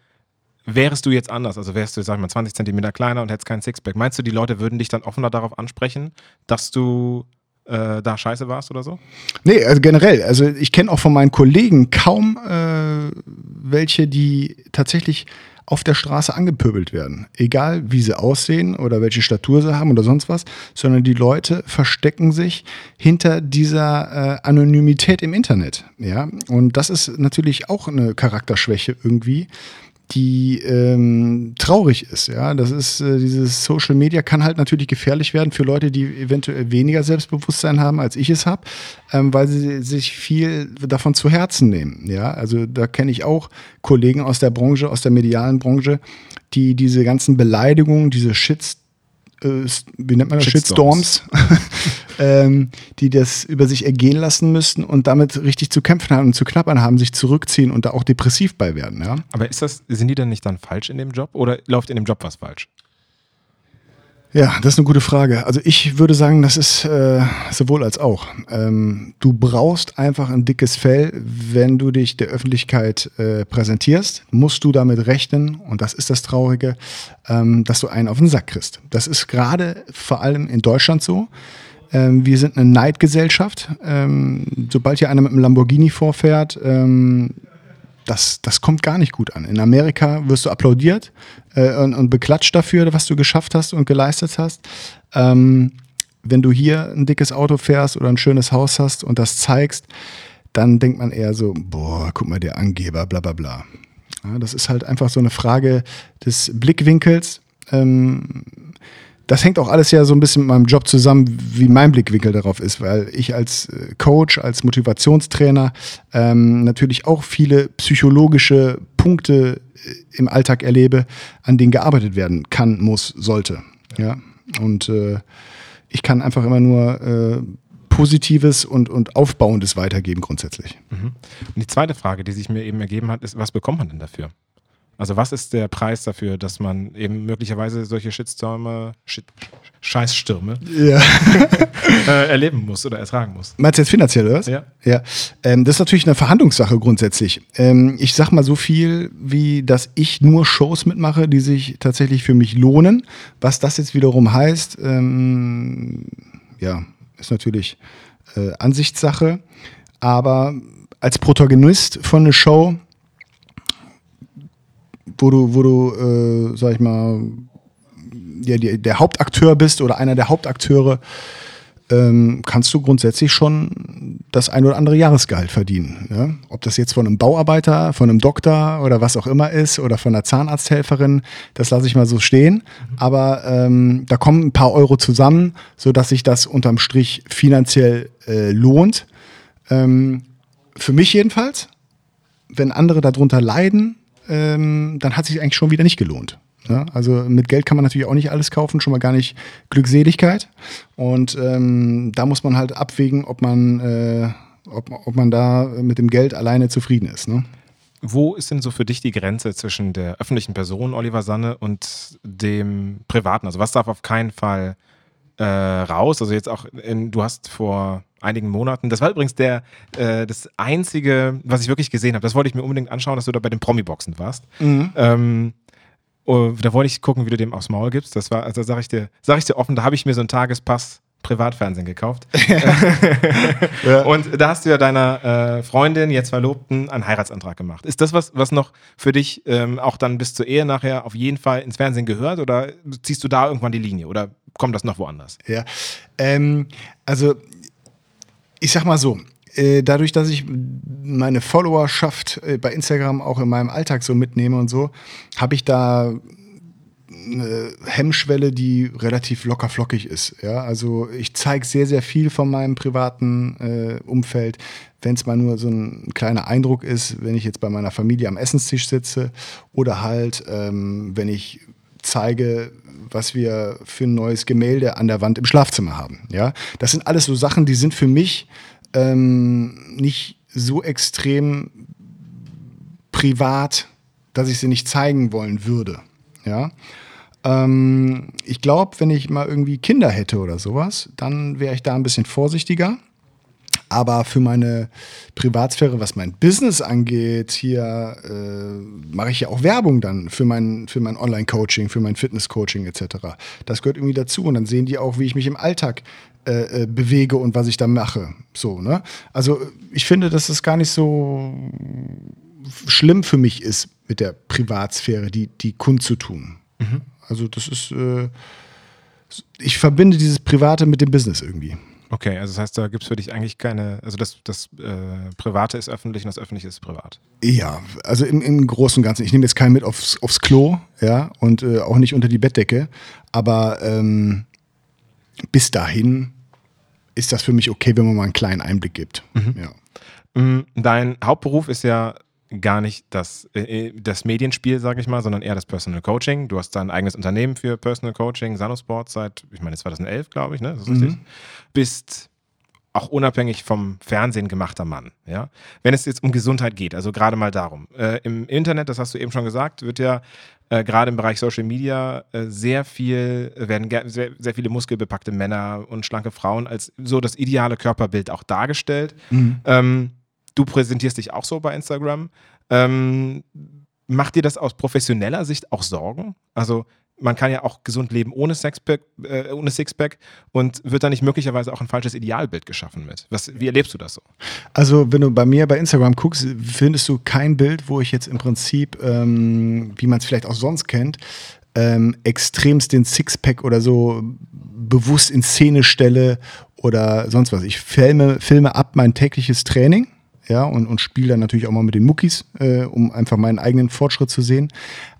Wärst du jetzt anders, also wärst du, sag ich mal, 20 Zentimeter kleiner und hättest keinen Sixpack, meinst du, die Leute würden dich dann offener darauf ansprechen, dass du äh, da scheiße warst oder so? Nee, also generell. Also ich kenne auch von meinen Kollegen kaum äh, welche, die tatsächlich auf der Straße angepöbelt werden. Egal wie sie aussehen oder welche Statur sie haben oder sonst was, sondern die Leute verstecken sich hinter dieser äh, Anonymität im Internet. Ja, und das ist natürlich auch eine Charakterschwäche irgendwie die ähm, traurig ist. Ja, das ist äh, dieses Social Media kann halt natürlich gefährlich werden für Leute, die eventuell weniger Selbstbewusstsein haben, als ich es habe, ähm, weil sie sich viel davon zu Herzen nehmen. Ja, also da kenne ich auch Kollegen aus der Branche, aus der medialen Branche, die diese ganzen Beleidigungen, diese Shits äh, wie nennt man das, Shitstorms, ähm, die das über sich ergehen lassen müssten und damit richtig zu kämpfen haben und zu knappern haben, sich zurückziehen und da auch depressiv bei werden. Ja? Aber ist das, sind die dann nicht dann falsch in dem Job oder läuft in dem Job was falsch? Ja, das ist eine gute Frage. Also ich würde sagen, das ist äh, sowohl als auch. Ähm, du brauchst einfach ein dickes Fell, wenn du dich der Öffentlichkeit äh, präsentierst, musst du damit rechnen, und das ist das Traurige, ähm, dass du einen auf den Sack kriegst. Das ist gerade vor allem in Deutschland so. Ähm, wir sind eine Neidgesellschaft. Ähm, sobald hier einer mit einem Lamborghini vorfährt, ähm, das, das kommt gar nicht gut an. In Amerika wirst du applaudiert äh, und, und beklatscht dafür, was du geschafft hast und geleistet hast. Ähm, wenn du hier ein dickes Auto fährst oder ein schönes Haus hast und das zeigst, dann denkt man eher so, boah, guck mal, der Angeber, bla bla bla. Ja, das ist halt einfach so eine Frage des Blickwinkels. Ähm, das hängt auch alles ja so ein bisschen mit meinem Job zusammen, wie mein Blickwinkel darauf ist, weil ich als äh, Coach, als Motivationstrainer ähm, natürlich auch viele psychologische Punkte äh, im Alltag erlebe, an denen gearbeitet werden kann, muss, sollte. Ja, und äh, ich kann einfach immer nur äh, Positives und, und Aufbauendes weitergeben grundsätzlich. Mhm. Und die zweite Frage, die sich mir eben ergeben hat, ist, was bekommt man denn dafür? Also was ist der Preis dafür, dass man eben möglicherweise solche Shitstürme, Shit, Scheißstürme ja. äh, erleben muss oder ertragen muss? Meinst du jetzt finanziell, oder was? Ja. ja. Ähm, das ist natürlich eine Verhandlungssache grundsätzlich. Ähm, ich sag mal so viel, wie dass ich nur Shows mitmache, die sich tatsächlich für mich lohnen. Was das jetzt wiederum heißt, ähm, ja, ist natürlich äh, Ansichtssache. Aber als Protagonist von einer Show wo du, wo du, äh, sag ich mal, ja, die, der Hauptakteur bist oder einer der Hauptakteure, ähm, kannst du grundsätzlich schon das ein oder andere Jahresgehalt verdienen. Ja? Ob das jetzt von einem Bauarbeiter, von einem Doktor oder was auch immer ist oder von einer Zahnarzthelferin, das lasse ich mal so stehen. Aber ähm, da kommen ein paar Euro zusammen, sodass sich das unterm Strich finanziell äh, lohnt. Ähm, für mich jedenfalls. Wenn andere darunter leiden, ähm, dann hat sich eigentlich schon wieder nicht gelohnt. Ja, also mit Geld kann man natürlich auch nicht alles kaufen, schon mal gar nicht Glückseligkeit. Und ähm, da muss man halt abwägen, ob man, äh, ob, ob man da mit dem Geld alleine zufrieden ist. Ne? Wo ist denn so für dich die Grenze zwischen der öffentlichen Person Oliver Sanne und dem Privaten? Also was darf auf keinen Fall äh, raus? Also jetzt auch, in, du hast vor einigen Monaten. Das war übrigens der, äh, das einzige, was ich wirklich gesehen habe. Das wollte ich mir unbedingt anschauen, dass du da bei den Promi-Boxen warst. Mhm. Ähm, oh, da wollte ich gucken, wie du dem aufs Maul gibst. Das war, also sag ich dir, sag ich dir offen, da habe ich mir so einen Tagespass Privatfernsehen gekauft. ja. Und da hast du ja deiner äh, Freundin, jetzt Verlobten, einen Heiratsantrag gemacht. Ist das was, was noch für dich ähm, auch dann bis zur Ehe nachher auf jeden Fall ins Fernsehen gehört oder ziehst du da irgendwann die Linie oder kommt das noch woanders? Ja, ähm, also ich sag mal so, äh, dadurch, dass ich meine Followerschaft äh, bei Instagram auch in meinem Alltag so mitnehme und so, habe ich da eine Hemmschwelle, die relativ locker flockig ist. Ja? Also ich zeige sehr, sehr viel von meinem privaten äh, Umfeld. Wenn es mal nur so ein kleiner Eindruck ist, wenn ich jetzt bei meiner Familie am Essenstisch sitze oder halt, ähm, wenn ich zeige, was wir für ein neues Gemälde an der Wand im Schlafzimmer haben. Ja, das sind alles so Sachen, die sind für mich ähm, nicht so extrem privat, dass ich sie nicht zeigen wollen würde. Ja. Ähm, ich glaube, wenn ich mal irgendwie Kinder hätte oder sowas, dann wäre ich da ein bisschen vorsichtiger. Aber für meine Privatsphäre, was mein Business angeht, hier äh, mache ich ja auch Werbung dann für mein, für mein Online-Coaching, für mein Fitness-Coaching etc. Das gehört irgendwie dazu. Und dann sehen die auch, wie ich mich im Alltag äh, äh, bewege und was ich da mache. So, ne? Also ich finde, dass das gar nicht so schlimm für mich ist, mit der Privatsphäre, die, die kundzutun. Mhm. Also das ist, äh, ich verbinde dieses Private mit dem Business irgendwie. Okay, also das heißt, da gibt es für dich eigentlich keine, also das, das äh, Private ist öffentlich und das Öffentliche ist privat. Ja, also im, im Großen und Ganzen. Ich nehme jetzt keinen mit aufs, aufs Klo, ja, und äh, auch nicht unter die Bettdecke, aber ähm, bis dahin ist das für mich okay, wenn man mal einen kleinen Einblick gibt. Mhm. Ja. Mm, dein Hauptberuf ist ja gar nicht das, äh, das Medienspiel, sage ich mal, sondern eher das Personal Coaching. Du hast dein eigenes Unternehmen für Personal Coaching, Sanosport, seit, ich meine, 2011, glaube ich, ne? Das ist mhm. richtig. Bist auch unabhängig vom Fernsehen gemachter Mann. Ja? Wenn es jetzt um Gesundheit geht, also gerade mal darum. Äh, Im Internet, das hast du eben schon gesagt, wird ja äh, gerade im Bereich Social Media äh, sehr viel, werden sehr, sehr, viele muskelbepackte Männer und schlanke Frauen als so das ideale Körperbild auch dargestellt. Mhm. Ähm, du präsentierst dich auch so bei Instagram. Ähm, macht dir das aus professioneller Sicht auch Sorgen? Also man kann ja auch gesund leben ohne Sixpack, äh, ohne Sixpack und wird da nicht möglicherweise auch ein falsches Idealbild geschaffen mit? Was, wie erlebst du das so? Also, wenn du bei mir bei Instagram guckst, findest du kein Bild, wo ich jetzt im Prinzip, ähm, wie man es vielleicht auch sonst kennt, ähm, extremst den Sixpack oder so bewusst in Szene stelle oder sonst was. Ich filme, filme ab mein tägliches Training ja, und, und spiele dann natürlich auch mal mit den Muckis, äh, um einfach meinen eigenen Fortschritt zu sehen.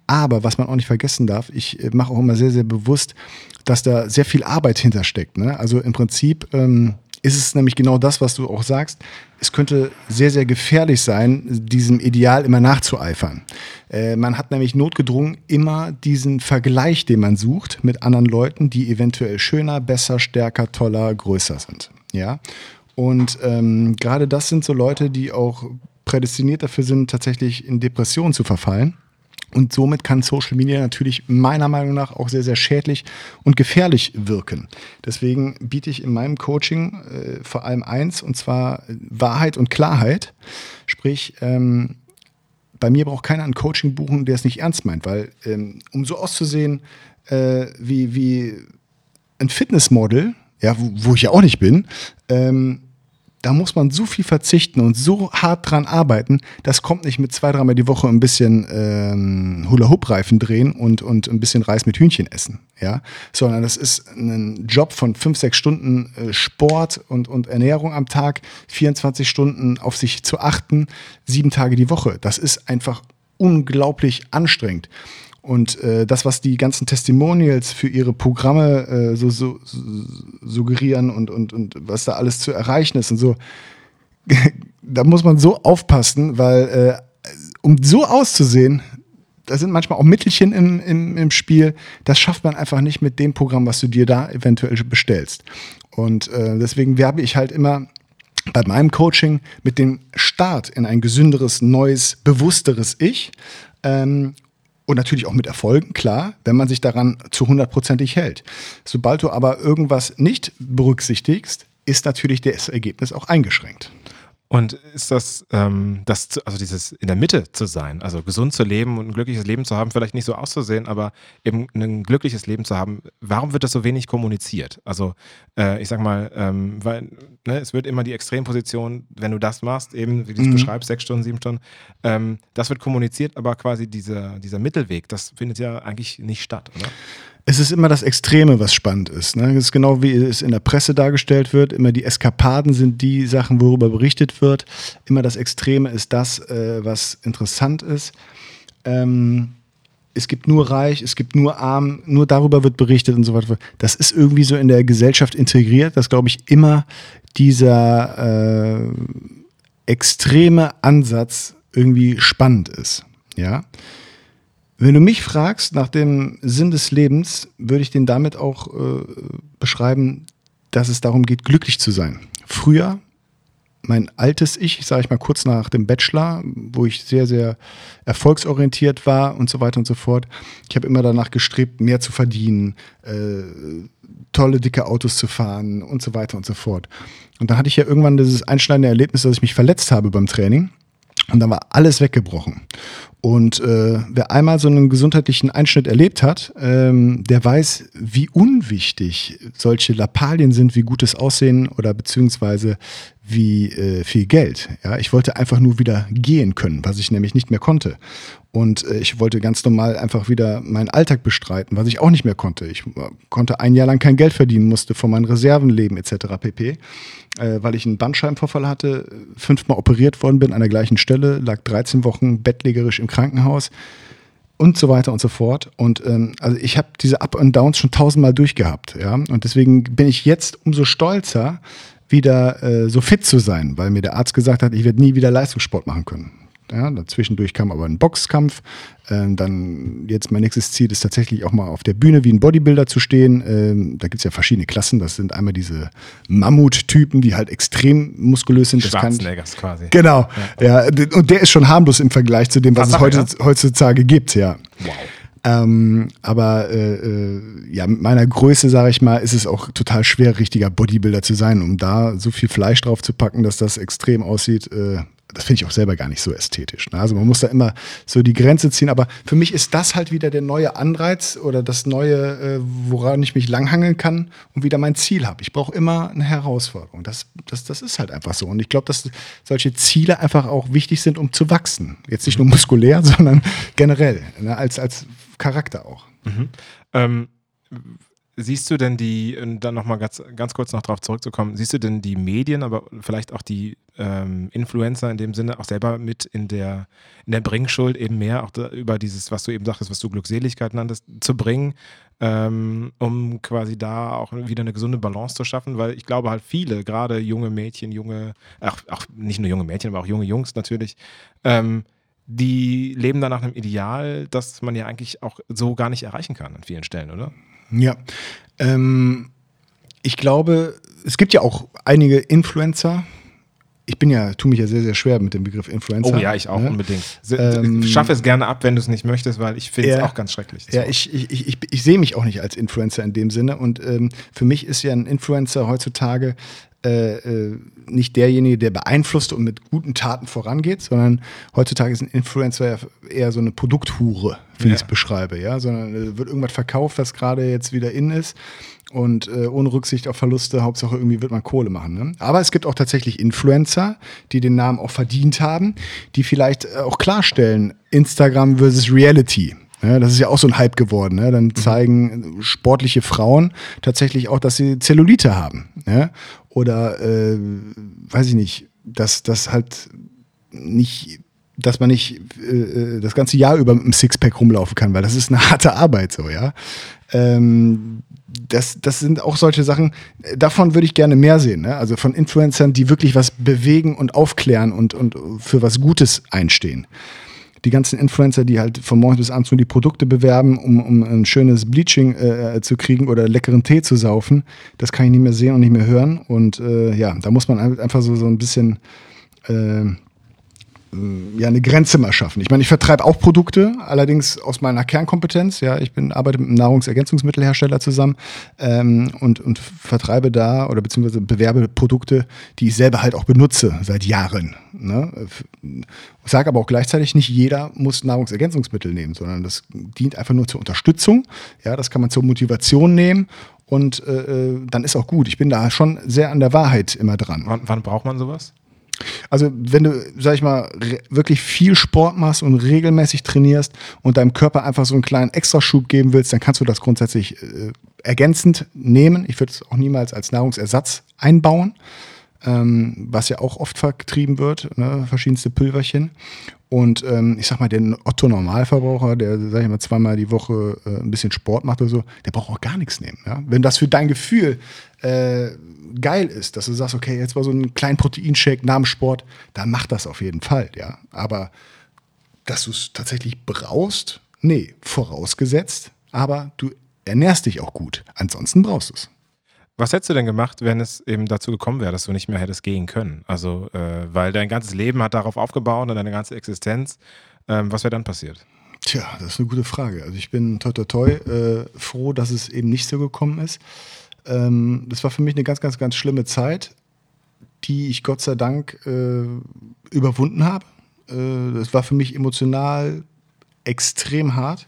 Aber was man auch nicht vergessen darf, ich äh, mache auch immer sehr, sehr bewusst, dass da sehr viel Arbeit hintersteckt. Ne? Also im Prinzip ähm, ist es nämlich genau das, was du auch sagst. Es könnte sehr, sehr gefährlich sein, diesem Ideal immer nachzueifern. Äh, man hat nämlich notgedrungen immer diesen Vergleich, den man sucht, mit anderen Leuten, die eventuell schöner, besser, stärker, toller, größer sind. Ja. Und ähm, gerade das sind so Leute, die auch prädestiniert dafür sind, tatsächlich in Depressionen zu verfallen. Und somit kann Social Media natürlich meiner Meinung nach auch sehr, sehr schädlich und gefährlich wirken. Deswegen biete ich in meinem Coaching äh, vor allem eins, und zwar Wahrheit und Klarheit. Sprich, ähm, bei mir braucht keiner ein Coaching buchen, der es nicht ernst meint, weil ähm, um so auszusehen äh, wie, wie ein Fitnessmodel, ja, wo, wo ich ja auch nicht bin, ähm, da muss man so viel verzichten und so hart dran arbeiten, das kommt nicht mit zwei, dreimal die Woche ein bisschen ähm, Hula-Hoop-Reifen drehen und, und ein bisschen Reis mit Hühnchen essen, ja, sondern das ist ein Job von fünf, sechs Stunden äh, Sport und, und Ernährung am Tag, 24 Stunden auf sich zu achten, sieben Tage die Woche. Das ist einfach unglaublich anstrengend. Und äh, das, was die ganzen Testimonials für ihre Programme äh, so, so, so, suggerieren und, und, und was da alles zu erreichen ist und so, da muss man so aufpassen, weil äh, um so auszusehen, da sind manchmal auch Mittelchen im, im, im Spiel, das schafft man einfach nicht mit dem Programm, was du dir da eventuell bestellst. Und äh, deswegen werbe ich halt immer bei meinem Coaching mit dem Start in ein gesünderes, neues, bewussteres Ich. Ähm, und natürlich auch mit Erfolgen, klar, wenn man sich daran zu hundertprozentig hält. Sobald du aber irgendwas nicht berücksichtigst, ist natürlich das Ergebnis auch eingeschränkt. Und ist das, ähm, das, also dieses in der Mitte zu sein, also gesund zu leben und ein glückliches Leben zu haben, vielleicht nicht so auszusehen, aber eben ein glückliches Leben zu haben, warum wird das so wenig kommuniziert? Also äh, ich sag mal, ähm, weil ne, es wird immer die Extremposition, wenn du das machst, eben wie du es mhm. beschreibst, sechs Stunden, sieben Stunden, ähm, das wird kommuniziert, aber quasi dieser, dieser Mittelweg, das findet ja eigentlich nicht statt, oder? Es ist immer das Extreme, was spannend ist. Ne? Das ist genau wie es in der Presse dargestellt wird. Immer die Eskapaden sind die Sachen, worüber berichtet wird. Immer das Extreme ist das, äh, was interessant ist. Ähm, es gibt nur reich, es gibt nur arm, nur darüber wird berichtet und so weiter. Das ist irgendwie so in der Gesellschaft integriert, dass, glaube ich, immer dieser äh, extreme Ansatz irgendwie spannend ist. Ja. Wenn du mich fragst nach dem Sinn des Lebens, würde ich den damit auch äh, beschreiben, dass es darum geht, glücklich zu sein. Früher, mein altes Ich, sage ich mal kurz nach dem Bachelor, wo ich sehr, sehr erfolgsorientiert war und so weiter und so fort. Ich habe immer danach gestrebt, mehr zu verdienen, äh, tolle, dicke Autos zu fahren und so weiter und so fort. Und dann hatte ich ja irgendwann dieses einschneidende Erlebnis, dass ich mich verletzt habe beim Training. Und dann war alles weggebrochen. Und äh, wer einmal so einen gesundheitlichen Einschnitt erlebt hat, ähm, der weiß, wie unwichtig solche Lappalien sind, wie gutes Aussehen oder beziehungsweise wie äh, viel Geld. Ja, ich wollte einfach nur wieder gehen können, was ich nämlich nicht mehr konnte. Und äh, ich wollte ganz normal einfach wieder meinen Alltag bestreiten, was ich auch nicht mehr konnte. Ich äh, konnte ein Jahr lang kein Geld verdienen, musste von meinen Reserven leben etc. pp. Äh, weil ich einen Bandscheibenvorfall hatte, fünfmal operiert worden bin an der gleichen Stelle, lag 13 Wochen bettlägerisch im Krankenhaus und so weiter und so fort. Und ähm, also ich habe diese Up and Downs schon tausendmal durchgehabt, ja. Und deswegen bin ich jetzt umso stolzer, wieder äh, so fit zu sein, weil mir der Arzt gesagt hat, ich werde nie wieder Leistungssport machen können. Ja, dazwischendurch kam aber ein Boxkampf. Ähm, dann jetzt mein nächstes Ziel ist tatsächlich auch mal auf der Bühne wie ein Bodybuilder zu stehen. Ähm, da gibt es ja verschiedene Klassen. Das sind einmal diese Mammut-Typen, die halt extrem muskulös sind. Schwarzeneggers quasi. Genau. Ja. ja. Und der ist schon harmlos im Vergleich zu dem, was Tatsache, es heute, ja? heutzutage gibt, ja. Wow. Ähm, aber äh, äh, ja, mit meiner Größe, sage ich mal, ist es auch total schwer, richtiger Bodybuilder zu sein, um da so viel Fleisch drauf zu packen, dass das extrem aussieht. Äh, das finde ich auch selber gar nicht so ästhetisch. Ne? Also man muss da immer so die Grenze ziehen. Aber für mich ist das halt wieder der neue Anreiz oder das neue, äh, woran ich mich langhangeln kann und wieder mein Ziel habe. Ich brauche immer eine Herausforderung. Das, das, das ist halt einfach so. Und ich glaube, dass solche Ziele einfach auch wichtig sind, um zu wachsen. Jetzt nicht nur muskulär, sondern generell, ne? als, als Charakter auch. Mhm. Ähm, siehst du denn die, dann nochmal ganz, ganz kurz noch darauf zurückzukommen, siehst du denn die Medien, aber vielleicht auch die ähm, Influencer in dem Sinne auch selber mit in der, in der Bringschuld eben mehr auch da, über dieses, was du eben sagtest, was du Glückseligkeit nanntest, zu bringen, ähm, um quasi da auch wieder eine gesunde Balance zu schaffen, weil ich glaube halt viele, gerade junge Mädchen, junge, ach, auch nicht nur junge Mädchen, aber auch junge Jungs natürlich, ähm, die leben dann nach einem Ideal, das man ja eigentlich auch so gar nicht erreichen kann an vielen Stellen, oder? Ja. Ähm, ich glaube, es gibt ja auch einige Influencer. Ich bin ja, tue mich ja sehr, sehr schwer mit dem Begriff Influencer. Oh ja, ich auch ne? unbedingt. Ähm, Schaffe es gerne ab, wenn du es nicht möchtest, weil ich finde es auch ganz schrecklich. Ja, ich, ich, ich, ich, ich sehe mich auch nicht als Influencer in dem Sinne. Und ähm, für mich ist ja ein Influencer heutzutage äh, äh, nicht derjenige, der beeinflusst und mit guten Taten vorangeht, sondern heutzutage ist ein Influencer eher so eine Produkthure, wie ja. ich es beschreibe, ja, sondern äh, wird irgendwas verkauft, was gerade jetzt wieder in ist und äh, ohne Rücksicht auf Verluste, Hauptsache irgendwie wird man Kohle machen. Ne? Aber es gibt auch tatsächlich Influencer, die den Namen auch verdient haben, die vielleicht äh, auch klarstellen, Instagram versus Reality. Ja, das ist ja auch so ein Hype geworden. Ne? Dann mhm. zeigen sportliche Frauen tatsächlich auch, dass sie Zellulite haben. Ja? Oder äh, weiß ich nicht, dass das halt nicht, dass man nicht äh, das ganze Jahr über mit einem Sixpack rumlaufen kann, weil das ist eine harte Arbeit so, ja. Ähm, das, das sind auch solche Sachen, davon würde ich gerne mehr sehen. Ne? Also von Influencern, die wirklich was bewegen und aufklären und, und für was Gutes einstehen die ganzen Influencer, die halt von morgens bis abends nur die Produkte bewerben, um, um ein schönes Bleaching äh, zu kriegen oder leckeren Tee zu saufen, das kann ich nicht mehr sehen und nicht mehr hören. Und äh, ja, da muss man einfach so, so ein bisschen äh, äh, ja, eine Grenze mal schaffen. Ich meine, ich vertreibe auch Produkte, allerdings aus meiner Kernkompetenz. Ja, ich bin, arbeite mit einem Nahrungsergänzungsmittelhersteller zusammen ähm, und, und vertreibe da oder beziehungsweise bewerbe Produkte, die ich selber halt auch benutze seit Jahren. Ne? Sage aber auch gleichzeitig, nicht jeder muss Nahrungsergänzungsmittel nehmen, sondern das dient einfach nur zur Unterstützung. Ja, das kann man zur Motivation nehmen und äh, äh dann ist auch gut. Ich bin da schon sehr an der Wahrheit immer dran. wann, wann braucht man sowas? Also wenn du, sag ich mal, wirklich viel Sport machst und regelmäßig trainierst und deinem Körper einfach so einen kleinen Extraschub geben willst, dann kannst du das grundsätzlich äh, ergänzend nehmen. Ich würde es auch niemals als Nahrungsersatz einbauen, ähm, was ja auch oft vertrieben wird, ne? verschiedenste Pülverchen. Und ähm, ich sag mal, der Otto-Normalverbraucher, der, sag ich mal, zweimal die Woche äh, ein bisschen Sport macht oder so, der braucht auch gar nichts nehmen. Ja? Wenn das für dein Gefühl äh, geil ist, dass du sagst, okay, jetzt war so ein kleiner Proteinshake nach dem Sport, dann mach das auf jeden Fall, ja. Aber dass du es tatsächlich brauchst, nee, vorausgesetzt, aber du ernährst dich auch gut. Ansonsten brauchst du es. Was hättest du denn gemacht, wenn es eben dazu gekommen wäre, dass du nicht mehr hättest gehen können? Also, äh, weil dein ganzes Leben hat darauf aufgebaut und deine ganze Existenz. Ähm, was wäre dann passiert? Tja, das ist eine gute Frage. Also ich bin toi toi toi äh, froh, dass es eben nicht so gekommen ist. Ähm, das war für mich eine ganz, ganz, ganz schlimme Zeit, die ich Gott sei Dank äh, überwunden habe. Äh, das war für mich emotional extrem hart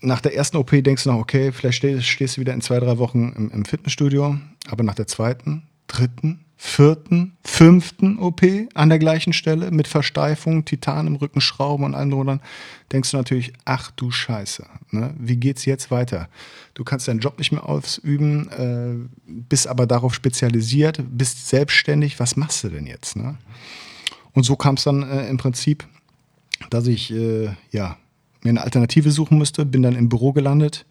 nach der ersten OP denkst du noch, okay, vielleicht stehst, du wieder in zwei, drei Wochen im, im, Fitnessstudio, aber nach der zweiten, dritten, vierten, fünften OP an der gleichen Stelle mit Versteifung, Titan im Rücken, Schrauben und allem drunter, denkst du natürlich, ach du Scheiße, ne? wie geht's jetzt weiter? Du kannst deinen Job nicht mehr ausüben, äh, bist aber darauf spezialisiert, bist selbstständig, was machst du denn jetzt? Ne? Und so kam es dann äh, im Prinzip, dass ich, äh, ja, mir eine Alternative suchen musste, bin dann im Büro gelandet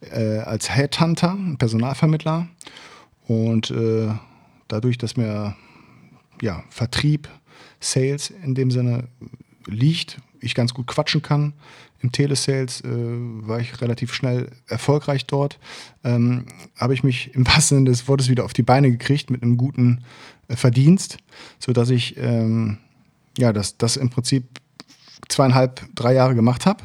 äh, als Headhunter, Personalvermittler. Und äh, dadurch, dass mir ja, Vertrieb Sales in dem Sinne liegt, ich ganz gut quatschen kann. Im Telesales äh, war ich relativ schnell erfolgreich dort. Ähm, Habe ich mich im wahrsten Sinne des Wortes wieder auf die Beine gekriegt mit einem guten äh, Verdienst, sodass ich ähm, ja, das, das im Prinzip zweieinhalb, drei Jahre gemacht habe.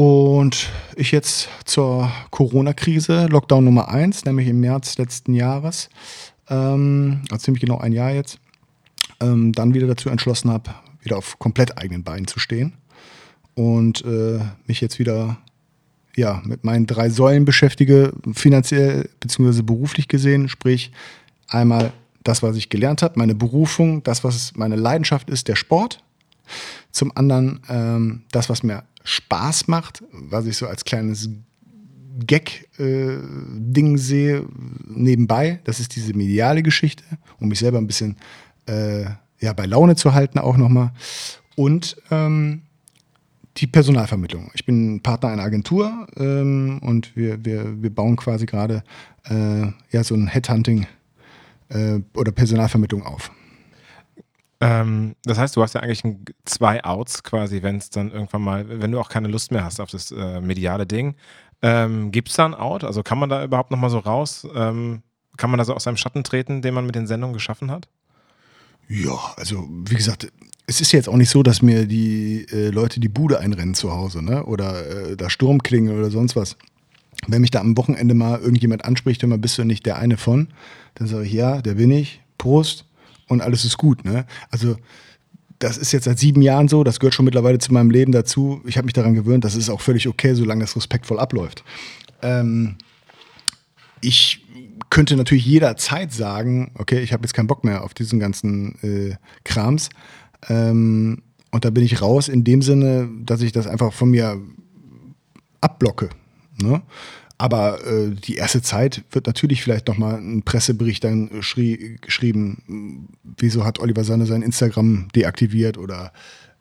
Und ich jetzt zur Corona-Krise, Lockdown Nummer eins, nämlich im März letzten Jahres, ähm, also ziemlich genau ein Jahr jetzt, ähm, dann wieder dazu entschlossen habe, wieder auf komplett eigenen Beinen zu stehen und äh, mich jetzt wieder ja, mit meinen drei Säulen beschäftige, finanziell bzw. beruflich gesehen, sprich einmal das, was ich gelernt habe, meine Berufung, das, was meine Leidenschaft ist, der Sport. Zum anderen ähm, das, was mir Spaß macht, was ich so als kleines Gag-Ding äh, sehe nebenbei. Das ist diese mediale Geschichte, um mich selber ein bisschen äh, ja, bei Laune zu halten auch nochmal. Und ähm, die Personalvermittlung. Ich bin Partner einer Agentur ähm, und wir, wir, wir bauen quasi gerade äh, ja, so ein Headhunting äh, oder Personalvermittlung auf. Ähm, das heißt, du hast ja eigentlich ein, zwei Outs quasi, wenn es dann irgendwann mal, wenn du auch keine Lust mehr hast auf das äh, mediale Ding. Ähm, Gibt es da ein Out? Also kann man da überhaupt nochmal so raus? Ähm, kann man da so aus seinem Schatten treten, den man mit den Sendungen geschaffen hat? Ja, also wie gesagt, es ist jetzt auch nicht so, dass mir die äh, Leute die Bude einrennen zu Hause, ne? Oder äh, da Sturm klingen oder sonst was. Wenn mich da am Wochenende mal irgendjemand anspricht, immer bist du nicht der eine von, dann sage ich, ja, der bin ich, Prost und alles ist gut. Ne? Also das ist jetzt seit sieben Jahren so, das gehört schon mittlerweile zu meinem Leben dazu. Ich habe mich daran gewöhnt, das ist auch völlig okay, solange das respektvoll abläuft. Ähm, ich könnte natürlich jederzeit sagen, okay, ich habe jetzt keinen Bock mehr auf diesen ganzen äh, Krams. Ähm, und da bin ich raus in dem Sinne, dass ich das einfach von mir abblocke. Ne? Aber äh, die erste Zeit wird natürlich vielleicht nochmal ein Pressebericht dann schrie, geschrieben, wieso hat Oliver Sanne sein Instagram deaktiviert oder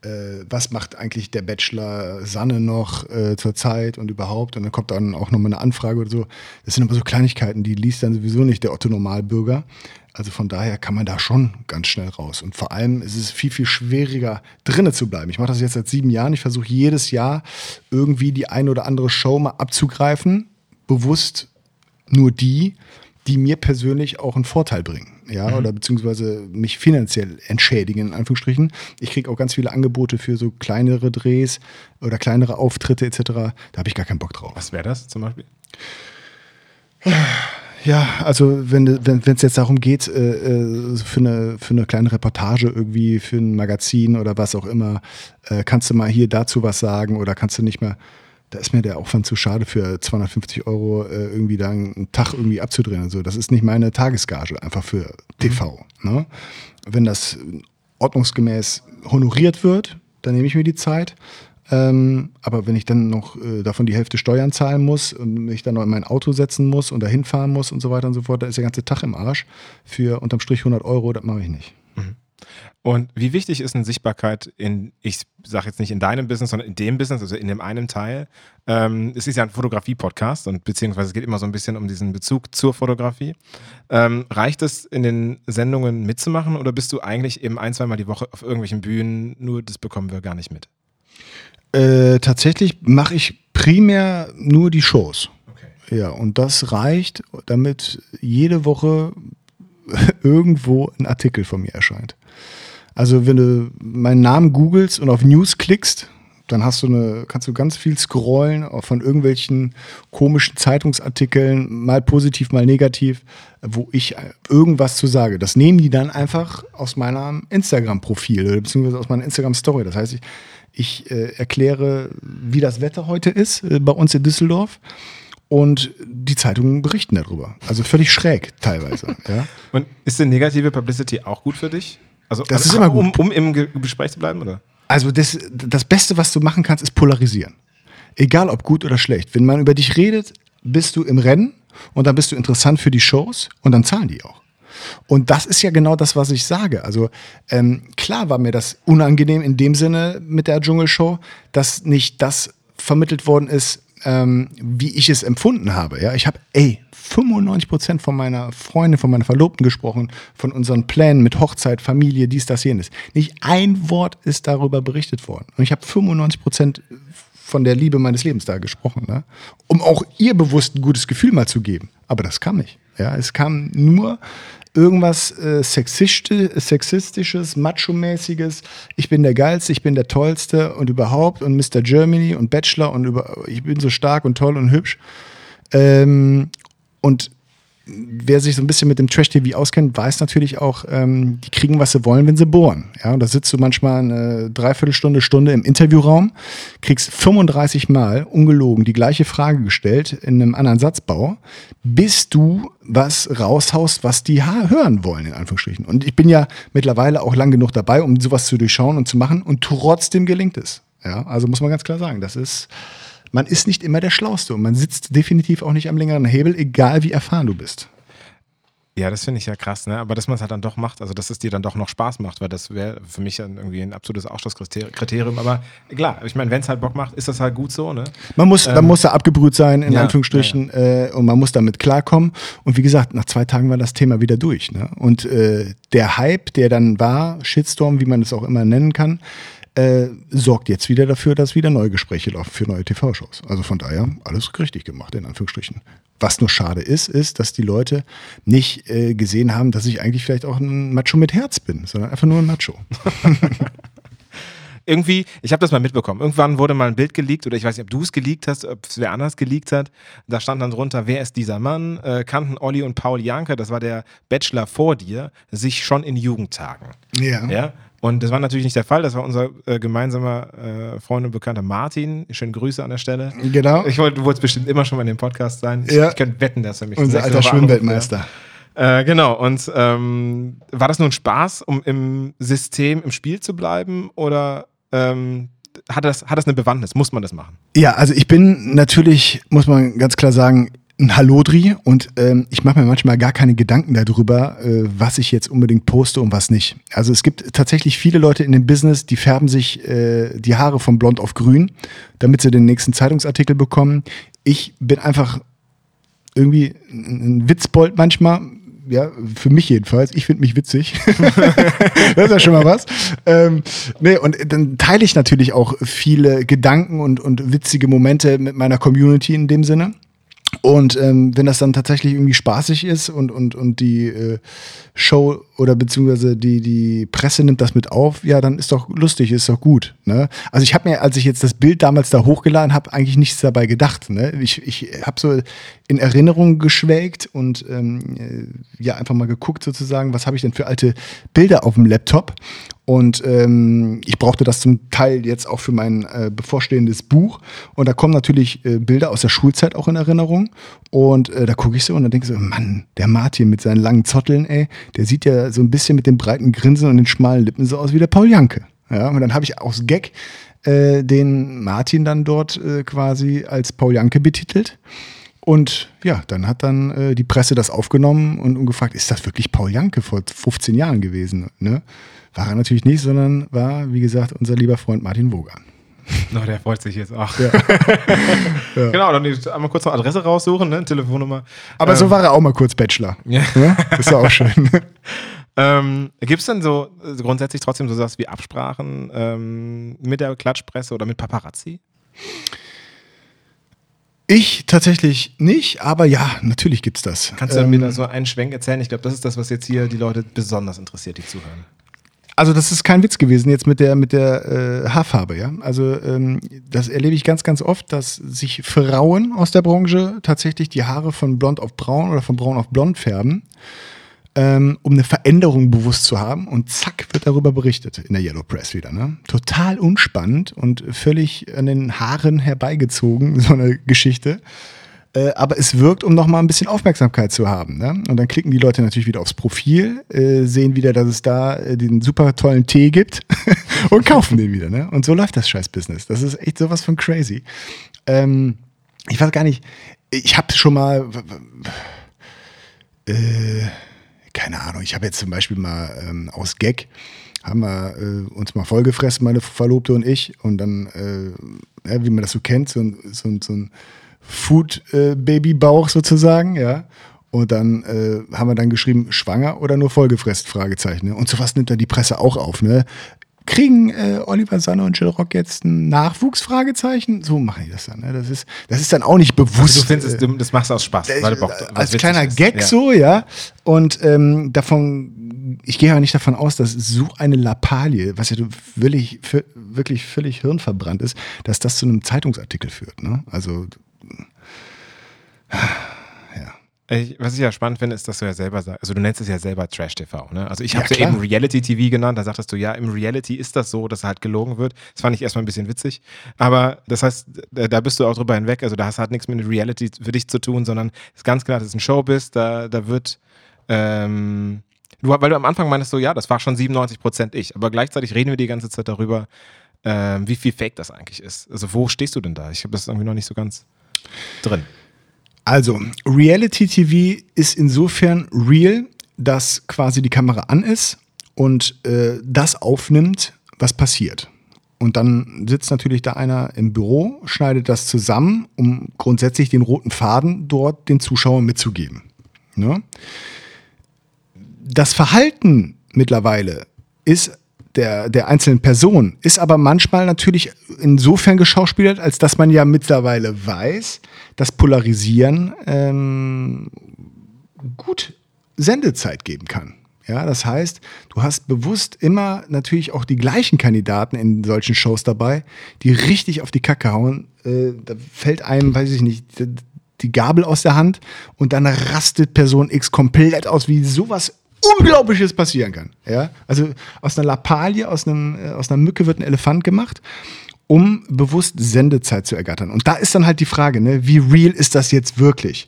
äh, was macht eigentlich der Bachelor Sanne noch äh, zur Zeit und überhaupt. Und dann kommt dann auch nochmal eine Anfrage oder so. Das sind aber so Kleinigkeiten, die liest dann sowieso nicht der Otto Normalbürger. Also von daher kann man da schon ganz schnell raus. Und vor allem ist es viel, viel schwieriger, drinnen zu bleiben. Ich mache das jetzt seit sieben Jahren. Ich versuche jedes Jahr irgendwie die eine oder andere Show mal abzugreifen bewusst nur die, die mir persönlich auch einen Vorteil bringen. Ja, mhm. oder beziehungsweise mich finanziell entschädigen, in Anführungsstrichen. Ich kriege auch ganz viele Angebote für so kleinere Drehs oder kleinere Auftritte etc. Da habe ich gar keinen Bock drauf. Was wäre das zum Beispiel? Ja, also wenn es wenn, jetzt darum geht, äh, äh, für, eine, für eine kleine Reportage irgendwie, für ein Magazin oder was auch immer, äh, kannst du mal hier dazu was sagen oder kannst du nicht mehr da ist mir der Aufwand zu schade für 250 Euro äh, irgendwie da einen Tag irgendwie abzudrehen. Also das ist nicht meine Tagesgage einfach für TV. Mhm. Ne? Wenn das ordnungsgemäß honoriert wird, dann nehme ich mir die Zeit. Ähm, aber wenn ich dann noch äh, davon die Hälfte Steuern zahlen muss und mich dann noch in mein Auto setzen muss und dahin fahren muss und so weiter und so fort, da ist der ganze Tag im Arsch. Für unterm Strich 100 Euro, das mache ich nicht. Mhm. Und wie wichtig ist eine Sichtbarkeit in, ich sage jetzt nicht in deinem Business, sondern in dem Business, also in dem einen Teil? Ähm, es ist ja ein Fotografie-Podcast und beziehungsweise es geht immer so ein bisschen um diesen Bezug zur Fotografie. Ähm, reicht es, in den Sendungen mitzumachen oder bist du eigentlich eben ein, zweimal die Woche auf irgendwelchen Bühnen, nur das bekommen wir gar nicht mit? Äh, tatsächlich mache ich primär nur die Shows. Okay. Ja, und das reicht, damit jede Woche irgendwo ein Artikel von mir erscheint. Also wenn du meinen Namen googelst und auf News klickst, dann hast du eine, kannst du ganz viel scrollen von irgendwelchen komischen Zeitungsartikeln, mal positiv, mal negativ, wo ich irgendwas zu sage. Das nehmen die dann einfach aus meinem Instagram-Profil beziehungsweise aus meiner Instagram-Story. Das heißt, ich, ich äh, erkläre, wie das Wetter heute ist äh, bei uns in Düsseldorf und die Zeitungen berichten darüber. Also völlig schräg teilweise. ja. Und ist denn negative Publicity auch gut für dich? Also, das ist immer gut. Um, um im Gespräch zu bleiben, oder? Also das, das Beste, was du machen kannst, ist polarisieren. Egal ob gut oder schlecht. Wenn man über dich redet, bist du im Rennen und dann bist du interessant für die Shows und dann zahlen die auch. Und das ist ja genau das, was ich sage. Also ähm, klar war mir das unangenehm in dem Sinne mit der Dschungelshow, dass nicht das vermittelt worden ist, ähm, wie ich es empfunden habe. Ja, ich habe, ey, 95 Prozent von meiner Freundin, von meiner Verlobten gesprochen, von unseren Plänen mit Hochzeit, Familie, dies, das, jenes. Nicht ein Wort ist darüber berichtet worden. Und ich habe 95 Prozent von der Liebe meines Lebens da gesprochen, ne? um auch ihr bewusst ein gutes Gefühl mal zu geben. Aber das kam nicht. Ja, es kam nur irgendwas äh, Sexisti sexistisches, macho-mäßiges. Ich bin der geilste, ich bin der tollste und überhaupt und Mr. Germany und Bachelor und über, ich bin so stark und toll und hübsch. Ähm, und wer sich so ein bisschen mit dem Trash-TV auskennt, weiß natürlich auch, ähm, die kriegen, was sie wollen, wenn sie bohren. Ja, und da sitzt du manchmal eine Dreiviertelstunde, Stunde im Interviewraum, kriegst 35 Mal ungelogen die gleiche Frage gestellt in einem anderen Satzbau, bis du was raushaust, was die hören wollen, in Anführungsstrichen. Und ich bin ja mittlerweile auch lang genug dabei, um sowas zu durchschauen und zu machen und trotzdem gelingt es. Ja, also muss man ganz klar sagen, das ist man ist nicht immer der Schlauste und man sitzt definitiv auch nicht am längeren Hebel, egal wie erfahren du bist. Ja, das finde ich ja krass, ne? Aber dass man es halt dann doch macht, also dass es dir dann doch noch Spaß macht, weil das wäre für mich dann irgendwie ein absolutes Ausschlusskriterium. Aber klar, ich meine, wenn es halt Bock macht, ist das halt gut so, ne? Man muss, ähm, man muss da abgebrüht sein, in ja, Anführungsstrichen, ja, ja. Äh, und man muss damit klarkommen. Und wie gesagt, nach zwei Tagen war das Thema wieder durch. Ne? Und äh, der Hype, der dann war, Shitstorm, wie man es auch immer nennen kann, äh, sorgt jetzt wieder dafür, dass wieder neue Gespräche laufen für neue TV-Shows. Also von daher alles richtig gemacht, in Anführungsstrichen. Was nur schade ist, ist, dass die Leute nicht äh, gesehen haben, dass ich eigentlich vielleicht auch ein Macho mit Herz bin, sondern einfach nur ein Macho. irgendwie, ich habe das mal mitbekommen. Irgendwann wurde mal ein Bild geleakt oder ich weiß nicht, ob du es geleakt hast, ob es wer anders geleakt hat. Da stand dann drunter, wer ist dieser Mann? Äh, kannten Olli und Paul Janke, das war der Bachelor vor dir, sich schon in Jugendtagen. Ja. ja? Und das war natürlich nicht der Fall. Das war unser äh, gemeinsamer äh, Freund und Bekannter Martin. Schöne Grüße an der Stelle. Genau. Ich wollte, du wolltest bestimmt immer schon mal in dem Podcast sein. Ich, ja. ich könnte wetten, dass er mich Unser alter Schwimmweltmeister. Äh, genau. Und ähm, war das nur ein Spaß, um im System, im Spiel zu bleiben? Oder ähm, hat, das, hat das eine Bewandtnis? Muss man das machen? Ja, also ich bin natürlich, muss man ganz klar sagen, ein Hallodri und ähm, ich mache mir manchmal gar keine Gedanken darüber, äh, was ich jetzt unbedingt poste und was nicht. Also es gibt tatsächlich viele Leute in dem Business, die färben sich äh, die Haare von blond auf grün, damit sie den nächsten Zeitungsartikel bekommen. Ich bin einfach irgendwie ein Witzbold manchmal. Ja, für mich jedenfalls. Ich finde mich witzig. das ist ja schon mal was. Ähm, nee, und dann teile ich natürlich auch viele Gedanken und, und witzige Momente mit meiner Community in dem Sinne. Und ähm, wenn das dann tatsächlich irgendwie spaßig ist und, und, und die äh, Show oder beziehungsweise die, die Presse nimmt das mit auf, ja, dann ist doch lustig, ist doch gut. Ne? Also ich habe mir, als ich jetzt das Bild damals da hochgeladen habe, eigentlich nichts dabei gedacht. Ne? Ich, ich habe so in Erinnerung geschwelgt und ähm, äh, ja, einfach mal geguckt sozusagen, was habe ich denn für alte Bilder auf dem Laptop. Und ähm, ich brauchte das zum Teil jetzt auch für mein äh, bevorstehendes Buch. Und da kommen natürlich äh, Bilder aus der Schulzeit auch in Erinnerung. Und äh, da gucke ich so und dann denke ich so, Mann, der Martin mit seinen langen Zotteln, ey, der sieht ja so ein bisschen mit dem breiten Grinsen und den schmalen Lippen so aus wie der Paul Janke. Ja, und dann habe ich aus Gag äh, den Martin dann dort äh, quasi als Paul Janke betitelt. Und ja, dann hat dann äh, die Presse das aufgenommen und, und, gefragt, ist das wirklich Paul Janke vor 15 Jahren gewesen? Ne? War er natürlich nicht, sondern war, wie gesagt, unser lieber Freund Martin Wogan. No, der freut sich jetzt auch. Ja. ja. Genau, dann einmal kurz noch Adresse raussuchen, ne? Telefonnummer. Aber ähm, so war er auch mal kurz Bachelor. Ja. ja? Das ist auch schön. ähm, Gibt es denn so grundsätzlich trotzdem so was wie Absprachen ähm, mit der Klatschpresse oder mit Paparazzi? Ich tatsächlich nicht, aber ja, natürlich gibt es das. Kannst du ähm, mir da so einen Schwenk erzählen? Ich glaube, das ist das, was jetzt hier die Leute besonders interessiert, die zuhören. Also das ist kein Witz gewesen jetzt mit der mit der äh, Haarfarbe, ja. Also ähm, das erlebe ich ganz ganz oft, dass sich Frauen aus der Branche tatsächlich die Haare von blond auf braun oder von braun auf blond färben, ähm, um eine Veränderung bewusst zu haben. Und zack wird darüber berichtet in der Yellow Press wieder. Ne? Total unspannend und völlig an den Haaren herbeigezogen so eine Geschichte. Äh, aber es wirkt, um nochmal ein bisschen Aufmerksamkeit zu haben. Ne? Und dann klicken die Leute natürlich wieder aufs Profil, äh, sehen wieder, dass es da äh, den super tollen Tee gibt und kaufen den wieder. Ne? Und so läuft das Scheiß-Business. Das ist echt sowas von crazy. Ähm, ich weiß gar nicht, ich habe schon mal, äh, keine Ahnung, ich habe jetzt zum Beispiel mal ähm, aus Gag haben wir äh, uns mal vollgefressen, meine Verlobte und ich. Und dann, äh, ja, wie man das so kennt, so, so, so ein Food-Baby-Bauch sozusagen, ja. Und dann äh, haben wir dann geschrieben, schwanger oder nur vollgefressen, Fragezeichen. Ne? Und sowas nimmt dann die Presse auch auf. Ne? Kriegen äh, Oliver Sanne und Jill Rock jetzt einen Nachwuchs? Fragezeichen. So machen die das dann. Ne? Das, ist, das ist dann auch nicht bewusst. Also du findest, äh, das machst du aus Spaß. Weil du Bock, als kleiner Gag ja. so, ja. Und ähm, davon, ich gehe aber nicht davon aus, dass so eine Lappalie, was ja wirklich, wirklich völlig hirnverbrannt ist, dass das zu einem Zeitungsartikel führt. Ne? Also ich, was ich ja spannend finde, ist, dass du ja selber sagst, also du nennst es ja selber Trash-TV, ne? Also ich habe es ja, ja eben Reality-TV genannt, da sagtest du, ja, im Reality ist das so, dass halt gelogen wird. Das fand ich erstmal ein bisschen witzig. Aber das heißt, da bist du auch drüber hinweg, also da hast halt nichts mit Reality für dich zu tun, sondern es ist ganz klar, dass es ein Show bist, da, da wird, ähm, du, weil du am Anfang meinst so, ja, das war schon 97 Prozent ich, aber gleichzeitig reden wir die ganze Zeit darüber, ähm, wie viel Fake das eigentlich ist. Also wo stehst du denn da? Ich habe das irgendwie noch nicht so ganz drin. Also, Reality TV ist insofern real, dass quasi die Kamera an ist und äh, das aufnimmt, was passiert. Und dann sitzt natürlich da einer im Büro, schneidet das zusammen, um grundsätzlich den roten Faden dort den Zuschauern mitzugeben. Ne? Das Verhalten mittlerweile ist der, der einzelnen Person ist aber manchmal natürlich insofern geschauspielert, als dass man ja mittlerweile weiß, dass Polarisieren ähm, gut Sendezeit geben kann. Ja, das heißt, du hast bewusst immer natürlich auch die gleichen Kandidaten in solchen Shows dabei, die richtig auf die Kacke hauen. Äh, da fällt einem, weiß ich nicht, die Gabel aus der Hand und dann rastet Person X komplett aus, wie sowas Unglaubliches passieren kann. Ja? Also aus einer Lappalie, aus, einem, äh, aus einer Mücke wird ein Elefant gemacht, um bewusst Sendezeit zu ergattern. Und da ist dann halt die Frage, ne, wie real ist das jetzt wirklich?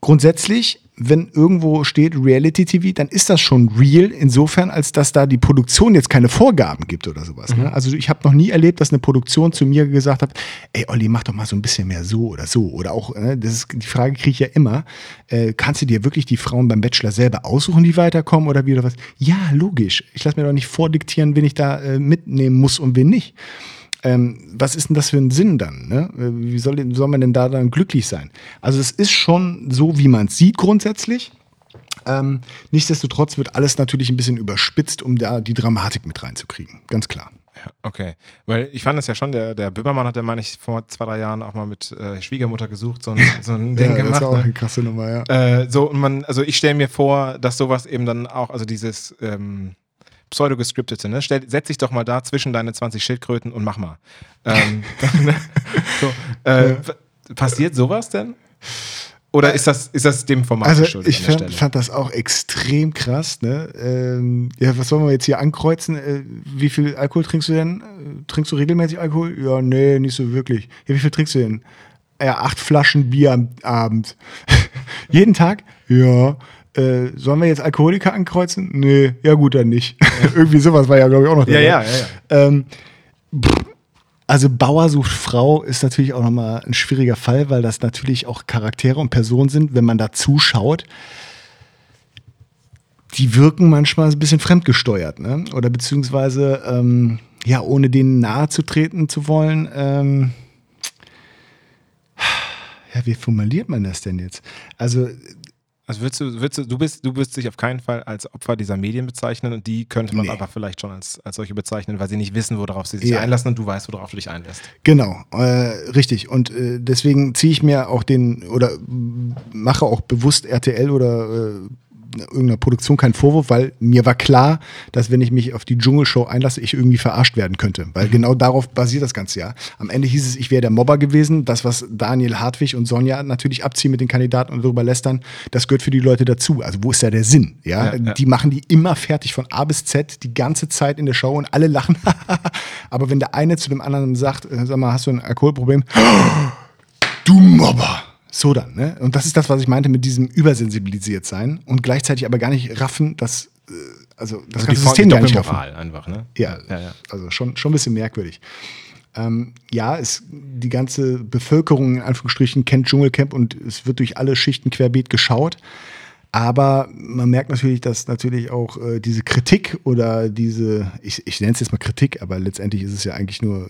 Grundsätzlich wenn irgendwo steht Reality TV, dann ist das schon real, insofern, als dass da die Produktion jetzt keine Vorgaben gibt oder sowas. Ne? Mhm. Also ich habe noch nie erlebt, dass eine Produktion zu mir gesagt hat, ey Olli, mach doch mal so ein bisschen mehr so oder so. Oder auch, ne, das ist, die Frage kriege ich ja immer, äh, kannst du dir wirklich die Frauen beim Bachelor selber aussuchen, die weiterkommen oder wie oder was? Ja, logisch. Ich lasse mir doch nicht vordiktieren, wen ich da äh, mitnehmen muss und wen nicht ähm, was ist denn das für ein Sinn dann? Ne? Wie soll, soll man denn da dann glücklich sein? Also es ist schon so, wie man es sieht grundsätzlich. Ähm, nichtsdestotrotz wird alles natürlich ein bisschen überspitzt, um da die Dramatik mit reinzukriegen. Ganz klar. Ja, okay. Weil ich fand es ja schon, der, der Böhmermann hat ja, meine ich, vor zwei, drei Jahren auch mal mit äh, Schwiegermutter gesucht, so ein, so ein Ding ja, gemacht. Das ist auch ne? eine krasse Nummer, ja. Äh, so, und man, also ich stelle mir vor, dass sowas eben dann auch, also dieses, ähm, pseudo-gescriptete, ne? Stell, setz dich doch mal da zwischen deine 20 Schildkröten und mach mal. Ähm, so, äh, passiert sowas denn? Oder ist das, ist das dem Format also geschuldet? Ich fand, fand, das auch extrem krass. Ne? Ähm, ja, was sollen wir jetzt hier ankreuzen? Äh, wie viel Alkohol trinkst du denn? Trinkst du regelmäßig Alkohol? Ja, nee, nicht so wirklich. Ja, wie viel trinkst du denn? Ja, acht Flaschen Bier am Abend. Jeden Tag? Ja äh, sollen wir jetzt Alkoholiker ankreuzen? Nee, ja gut, dann nicht. Ja. Irgendwie sowas war ja, glaube ich, auch noch dabei. Ja, ja, ja. ja. Ähm, also Bauer sucht Frau ist natürlich auch nochmal ein schwieriger Fall, weil das natürlich auch Charaktere und Personen sind, wenn man da zuschaut. Die wirken manchmal ein bisschen fremdgesteuert, ne? Oder beziehungsweise, ähm, ja, ohne denen nahe zu treten zu wollen. Ähm, ja, wie formuliert man das denn jetzt? Also also würdest du, würdest du, du bist, du wirst dich auf keinen Fall als Opfer dieser Medien bezeichnen und die könnte man nee. aber vielleicht schon als, als solche bezeichnen, weil sie nicht wissen, worauf sie sich ja. einlassen und du weißt, worauf du dich einlässt. Genau, äh, richtig. Und äh, deswegen ziehe ich mir auch den oder mache auch bewusst RTL oder äh, irgendeiner Produktion keinen Vorwurf, weil mir war klar, dass wenn ich mich auf die Dschungelshow einlasse, ich irgendwie verarscht werden könnte. Weil mhm. genau darauf basiert das ganze Jahr. Am Ende hieß es, ich wäre der Mobber gewesen. Das, was Daniel Hartwig und Sonja natürlich abziehen mit den Kandidaten und darüber lästern, das gehört für die Leute dazu. Also wo ist da der Sinn? Ja? ja, ja. Die machen die immer fertig von A bis Z, die ganze Zeit in der Show und alle lachen. Aber wenn der eine zu dem anderen sagt, äh, sag mal, hast du ein Alkoholproblem? Du Mobber! So dann, ne? Und das ist das, was ich meinte mit diesem übersensibilisiert sein und gleichzeitig aber gar nicht raffen, dass äh, also das also ganze System gar nicht raffen. einfach, ne? Ja, ja, ja, also schon, schon ein bisschen merkwürdig. Ähm, ja, es, die ganze Bevölkerung in Anführungsstrichen kennt Dschungelcamp und es wird durch alle Schichten querbeet geschaut. Aber man merkt natürlich, dass natürlich auch äh, diese Kritik oder diese, ich, ich nenne es jetzt mal Kritik, aber letztendlich ist es ja eigentlich nur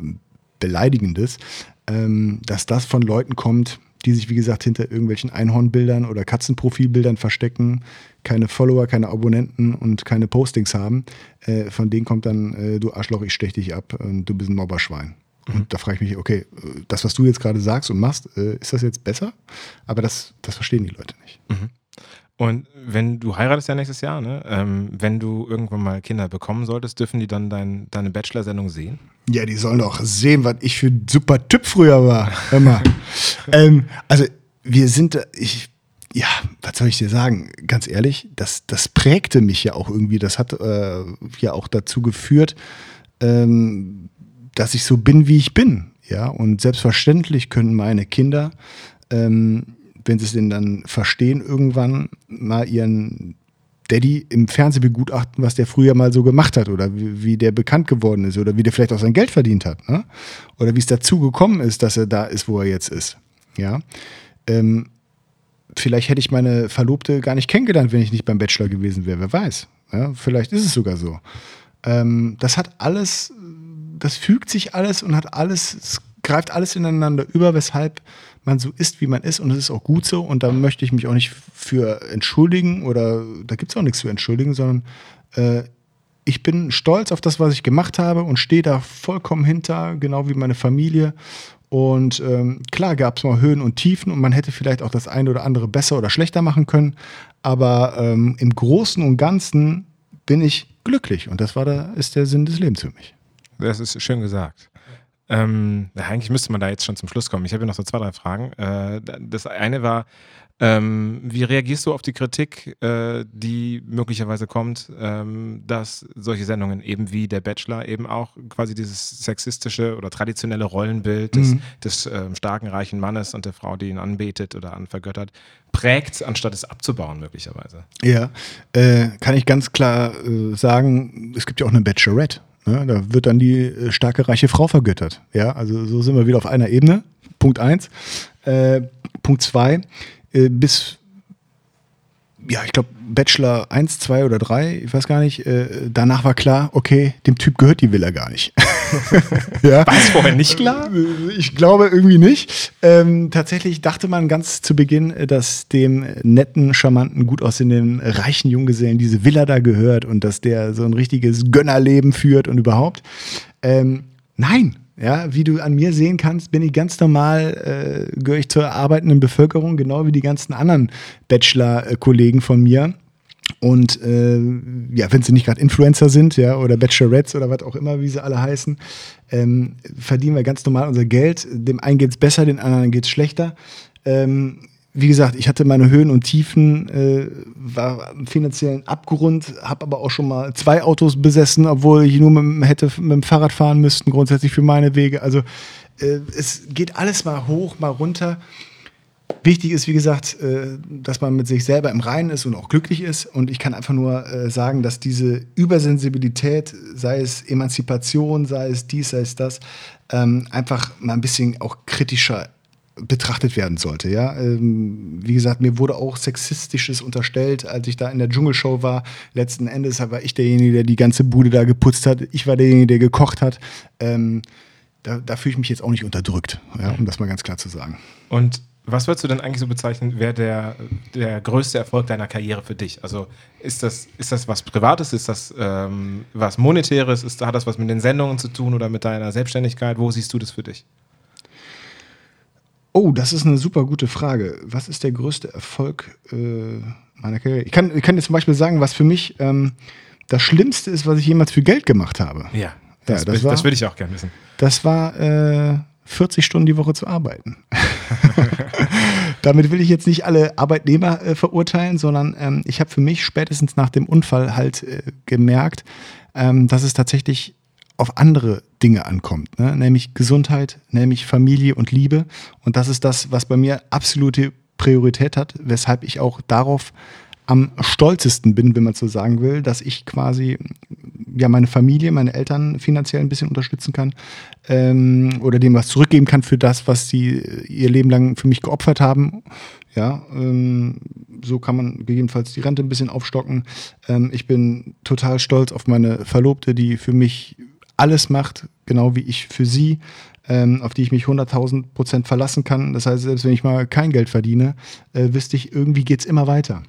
Beleidigendes, ähm, dass das von Leuten kommt, die sich, wie gesagt, hinter irgendwelchen Einhornbildern oder Katzenprofilbildern verstecken, keine Follower, keine Abonnenten und keine Postings haben. Äh, von denen kommt dann, äh, du Arschloch, ich stech dich ab und du bist ein Mobberschwein. Mhm. Und da frage ich mich, okay, äh, das, was du jetzt gerade sagst und machst, äh, ist das jetzt besser? Aber das, das verstehen die Leute nicht. Mhm. Und wenn du heiratest ja nächstes Jahr, ne? Ähm, wenn du irgendwann mal Kinder bekommen solltest, dürfen die dann dein, deine Bachelor-Sendung sehen? Ja, die sollen doch sehen, was ich für ein super Typ früher war. Hör mal. ähm, also, wir sind, ich, ja, was soll ich dir sagen? Ganz ehrlich, das, das prägte mich ja auch irgendwie. Das hat äh, ja auch dazu geführt, ähm, dass ich so bin, wie ich bin. Ja, und selbstverständlich können meine Kinder ähm, wenn sie es denn dann verstehen, irgendwann mal ihren Daddy im Fernsehen begutachten, was der früher mal so gemacht hat oder wie, wie der bekannt geworden ist oder wie der vielleicht auch sein Geld verdient hat. Ne? Oder wie es dazu gekommen ist, dass er da ist, wo er jetzt ist. Ja. Ähm, vielleicht hätte ich meine Verlobte gar nicht kennengelernt, wenn ich nicht beim Bachelor gewesen wäre. Wer weiß. Ja? Vielleicht ist es sogar so. Ähm, das hat alles, das fügt sich alles und hat alles, es greift alles ineinander über, weshalb man so ist, wie man ist und es ist auch gut so und da möchte ich mich auch nicht für entschuldigen oder da gibt es auch nichts zu entschuldigen, sondern äh, ich bin stolz auf das, was ich gemacht habe und stehe da vollkommen hinter, genau wie meine Familie. Und ähm, klar gab es mal Höhen und Tiefen und man hätte vielleicht auch das eine oder andere besser oder schlechter machen können. Aber ähm, im Großen und Ganzen bin ich glücklich und das war der, ist der Sinn des Lebens für mich. Das ist schön gesagt. Ähm, eigentlich müsste man da jetzt schon zum Schluss kommen. Ich habe hier noch so zwei, drei Fragen. Äh, das eine war, ähm, wie reagierst du auf die Kritik, äh, die möglicherweise kommt, ähm, dass solche Sendungen eben wie der Bachelor eben auch quasi dieses sexistische oder traditionelle Rollenbild des, mhm. des äh, starken, reichen Mannes und der Frau, die ihn anbetet oder anvergöttert, prägt, anstatt es abzubauen möglicherweise? Ja, äh, kann ich ganz klar äh, sagen, es gibt ja auch eine Bachelorette. Ne? Da wird dann die äh, starke, reiche Frau vergöttert. Ja, also so sind wir wieder auf einer Ebene. Punkt eins. Äh, Punkt zwei. Äh, bis ja, ich glaube, Bachelor 1, 2 oder 3, ich weiß gar nicht. Äh, danach war klar, okay, dem Typ gehört die Villa gar nicht. ja. War es vorher nicht klar? Ich glaube irgendwie nicht. Ähm, tatsächlich dachte man ganz zu Beginn, dass dem netten, charmanten, gut aussehenden, reichen Junggesellen diese Villa da gehört und dass der so ein richtiges Gönnerleben führt und überhaupt. Ähm, nein, ja, wie du an mir sehen kannst, bin ich ganz normal, äh, gehöre ich zur arbeitenden Bevölkerung, genau wie die ganzen anderen Bachelor-Kollegen von mir. Und äh, ja, wenn sie nicht gerade Influencer sind, ja, oder Bachelorettes oder was auch immer, wie sie alle heißen, ähm, verdienen wir ganz normal unser Geld. Dem einen geht es besser, den anderen geht es schlechter. Ähm, wie gesagt, ich hatte meine Höhen und Tiefen, äh, war am finanziellen Abgrund, habe aber auch schon mal zwei Autos besessen, obwohl ich nur mit, hätte mit dem Fahrrad fahren müssten, grundsätzlich für meine Wege. Also äh, es geht alles mal hoch, mal runter. Wichtig ist, wie gesagt, äh, dass man mit sich selber im Reinen ist und auch glücklich ist. Und ich kann einfach nur äh, sagen, dass diese Übersensibilität, sei es Emanzipation, sei es dies, sei es das, ähm, einfach mal ein bisschen auch kritischer betrachtet werden sollte. Ja? Ähm, wie gesagt, mir wurde auch Sexistisches unterstellt, als ich da in der Dschungelshow war. Letzten Endes war ich derjenige, der die ganze Bude da geputzt hat. Ich war derjenige, der gekocht hat. Ähm, da, da fühle ich mich jetzt auch nicht unterdrückt, ja, um das mal ganz klar zu sagen. Und was würdest du denn eigentlich so bezeichnen, wäre der, der größte Erfolg deiner Karriere für dich? Also ist das, ist das was Privates, ist das ähm, was Monetäres, ist, hat das was mit den Sendungen zu tun oder mit deiner Selbstständigkeit? Wo siehst du das für dich? Oh, das ist eine super gute Frage. Was ist der größte Erfolg äh, meiner Karriere? Ich kann, ich kann dir zum Beispiel sagen, was für mich ähm, das Schlimmste ist, was ich jemals für Geld gemacht habe. Ja, das, ja, das, das würde ich auch gerne wissen. Das war äh, 40 Stunden die Woche zu arbeiten. Damit will ich jetzt nicht alle Arbeitnehmer äh, verurteilen, sondern ähm, ich habe für mich spätestens nach dem Unfall halt äh, gemerkt, ähm, dass es tatsächlich auf andere Dinge ankommt, ne? nämlich Gesundheit, nämlich Familie und Liebe. Und das ist das, was bei mir absolute Priorität hat, weshalb ich auch darauf am stolzesten bin, wenn man so sagen will, dass ich quasi ja meine Familie, meine Eltern finanziell ein bisschen unterstützen kann ähm, oder dem was zurückgeben kann für das, was sie ihr Leben lang für mich geopfert haben. Ja, ähm, so kann man gegebenenfalls die Rente ein bisschen aufstocken. Ähm, ich bin total stolz auf meine Verlobte, die für mich alles macht, genau wie ich für sie, ähm, auf die ich mich 100.000 Prozent verlassen kann. Das heißt, selbst wenn ich mal kein Geld verdiene, äh, wüsste ich, irgendwie geht es immer weiter.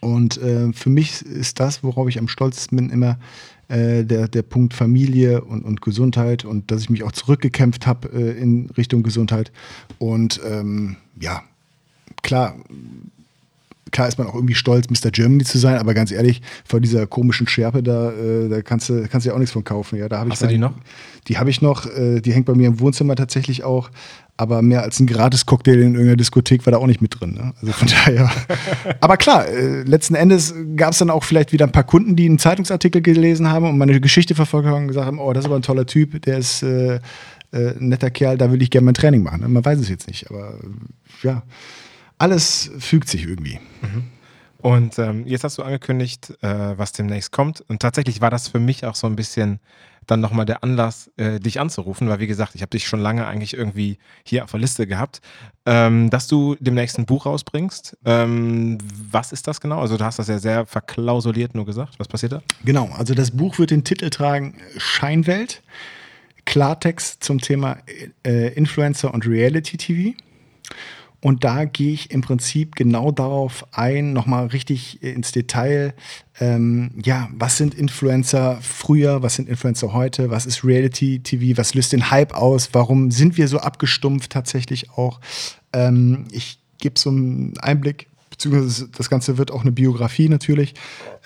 Und äh, für mich ist das, worauf ich am stolzesten bin, immer äh, der, der Punkt Familie und, und Gesundheit und dass ich mich auch zurückgekämpft habe äh, in Richtung Gesundheit. Und ähm, ja, klar, klar ist man auch irgendwie stolz, Mr. Germany zu sein, aber ganz ehrlich, vor dieser komischen Schärpe da, äh, da kannst du, kannst du ja auch nichts von kaufen. Ja, da Hast ich du die noch? Die habe ich noch, äh, die hängt bei mir im Wohnzimmer tatsächlich auch. Aber mehr als ein Gratis-Cocktail in irgendeiner Diskothek war da auch nicht mit drin. Ne? Also von daher. aber klar, äh, letzten Endes gab es dann auch vielleicht wieder ein paar Kunden, die einen Zeitungsartikel gelesen haben und meine Geschichte verfolgt haben und gesagt haben: Oh, das ist aber ein toller Typ, der ist äh, äh, ein netter Kerl, da will ich gerne mein Training machen. Man weiß es jetzt nicht, aber ja alles fügt sich irgendwie. Mhm. Und ähm, jetzt hast du angekündigt, äh, was demnächst kommt. Und tatsächlich war das für mich auch so ein bisschen dann nochmal der Anlass, äh, dich anzurufen, weil wie gesagt, ich habe dich schon lange eigentlich irgendwie hier auf der Liste gehabt, ähm, dass du demnächst ein Buch rausbringst. Ähm, was ist das genau? Also du hast das ja sehr verklausuliert nur gesagt. Was passiert da? Genau, also das Buch wird den Titel tragen Scheinwelt, Klartext zum Thema äh, Influencer und Reality TV. Und da gehe ich im Prinzip genau darauf ein, nochmal richtig ins Detail. Ähm, ja, was sind Influencer früher, was sind Influencer heute, was ist Reality TV, was löst den Hype aus, warum sind wir so abgestumpft tatsächlich auch. Ähm, ich gebe so einen Einblick, beziehungsweise das Ganze wird auch eine Biografie natürlich,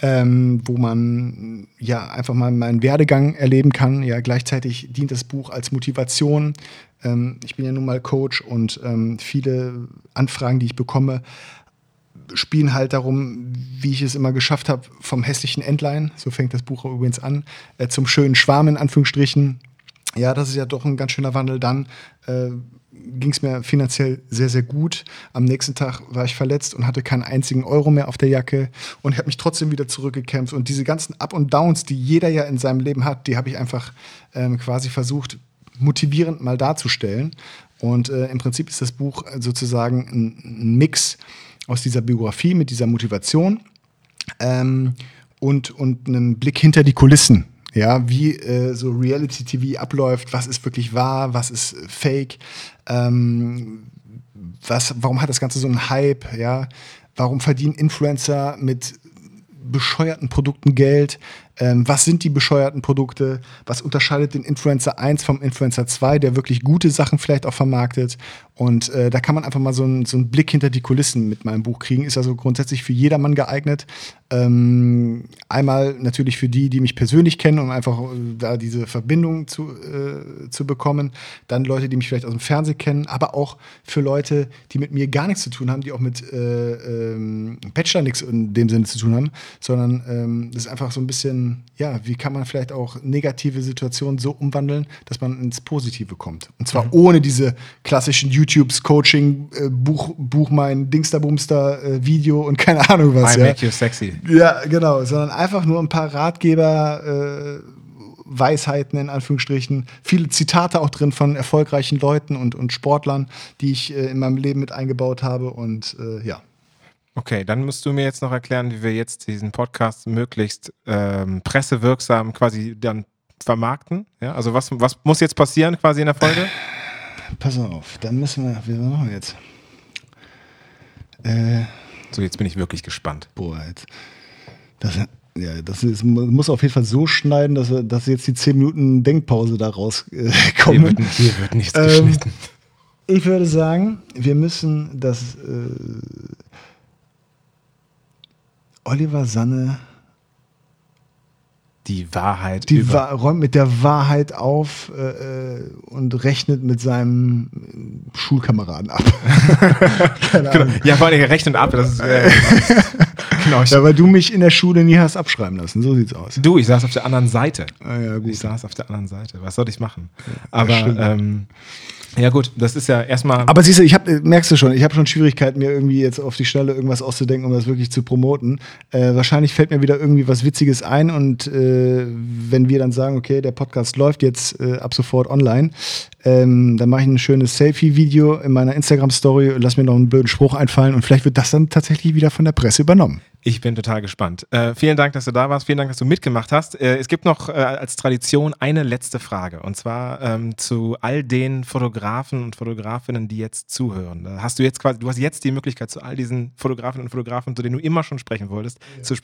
ähm, wo man ja einfach mal meinen Werdegang erleben kann. Ja, gleichzeitig dient das Buch als Motivation ähm, ich bin ja nun mal Coach und ähm, viele Anfragen, die ich bekomme, spielen halt darum, wie ich es immer geschafft habe, vom hässlichen Endline, so fängt das Buch übrigens an, äh, zum schönen Schwarm in Anführungsstrichen. Ja, das ist ja doch ein ganz schöner Wandel. Dann äh, ging es mir finanziell sehr, sehr gut. Am nächsten Tag war ich verletzt und hatte keinen einzigen Euro mehr auf der Jacke und habe mich trotzdem wieder zurückgekämpft. Und diese ganzen Up und Downs, die jeder ja in seinem Leben hat, die habe ich einfach ähm, quasi versucht motivierend mal darzustellen. Und äh, im Prinzip ist das Buch sozusagen ein, ein, Mix aus dieser Biografie mit dieser Motivation ähm, und, und einem Blick hinter die Kulissen. Ja, wie äh, so Reality TV abläuft, was ist wirklich wahr, was ist fake, ähm, was, warum hat das Ganze so einen Hype, ja, warum verdienen Influencer mit bescheuerten Produkten Geld, ähm, was sind die bescheuerten Produkte, was unterscheidet den Influencer 1 vom Influencer 2, der wirklich gute Sachen vielleicht auch vermarktet. Und äh, da kann man einfach mal so, ein, so einen Blick hinter die Kulissen mit meinem Buch kriegen. Ist also grundsätzlich für jedermann geeignet. Ähm, einmal natürlich für die, die mich persönlich kennen, um einfach äh, da diese Verbindung zu, äh, zu bekommen. Dann Leute, die mich vielleicht aus dem Fernsehen kennen, aber auch für Leute, die mit mir gar nichts zu tun haben, die auch mit äh, ähm, Bachelor nichts in dem Sinne zu tun haben, sondern ähm, das ist einfach so ein bisschen, ja, wie kann man vielleicht auch negative Situationen so umwandeln, dass man ins Positive kommt. Und zwar mhm. ohne diese klassischen YouTubes, Coaching, äh, Buch, Buch mein Dingsterbumster, äh, Video und keine Ahnung was. I ja. make you sexy. Ja, genau, sondern einfach nur ein paar Ratgeber, äh, Weisheiten in Anführungsstrichen, viele Zitate auch drin von erfolgreichen Leuten und, und Sportlern, die ich äh, in meinem Leben mit eingebaut habe und äh, ja. Okay, dann musst du mir jetzt noch erklären, wie wir jetzt diesen Podcast möglichst ähm, pressewirksam quasi dann vermarkten. Ja, also was, was muss jetzt passieren quasi in der Folge? Pass auf, dann müssen wir, wie machen wir jetzt? Äh, so, jetzt bin ich wirklich gespannt. Boah, jetzt. Das, ja, das ist, muss auf jeden Fall so schneiden, dass, dass jetzt die 10 Minuten Denkpause da rauskommen. Äh, hier, wird, hier wird nichts ähm, geschnitten. Ich würde sagen, wir müssen das äh, Oliver Sanne die Wahrheit die Wa räumt mit der Wahrheit auf äh, äh und rechnet mit seinem Schulkameraden ab. genau. Ja, vor allem rechnet ab. Das ist, äh, genau. Ja, weil du mich in der Schule nie hast abschreiben lassen. So sieht's aus. Du, ich saß auf der anderen Seite. Ah, ja. Ich saß auf der anderen Seite. Was soll ich machen? Aber ähm, Ja gut, das ist ja erstmal. Aber siehst du, ich hab, äh, merkst du schon, ich habe schon Schwierigkeiten, mir irgendwie jetzt auf die Schnelle irgendwas auszudenken, um das wirklich zu promoten. Äh, wahrscheinlich fällt mir wieder irgendwie was Witziges ein und äh, wenn wir dann sagen, okay, der Podcast läuft jetzt äh, ab sofort online, ähm, dann mache ich ein schönes Selfie-Video in meiner Instagram-Story, lass mir noch einen blöden Spruch einfallen und vielleicht wird das dann tatsächlich wieder von der Presse übernommen. Ich bin total gespannt. Äh, vielen Dank, dass du da warst. Vielen Dank, dass du mitgemacht hast. Äh, es gibt noch äh, als Tradition eine letzte Frage. Und zwar ähm, zu all den Fotografen und Fotografinnen, die jetzt zuhören. Da hast du jetzt quasi, du hast jetzt die Möglichkeit, zu all diesen Fotografinnen und Fotografen, zu denen du immer schon sprechen wolltest, ja. zu,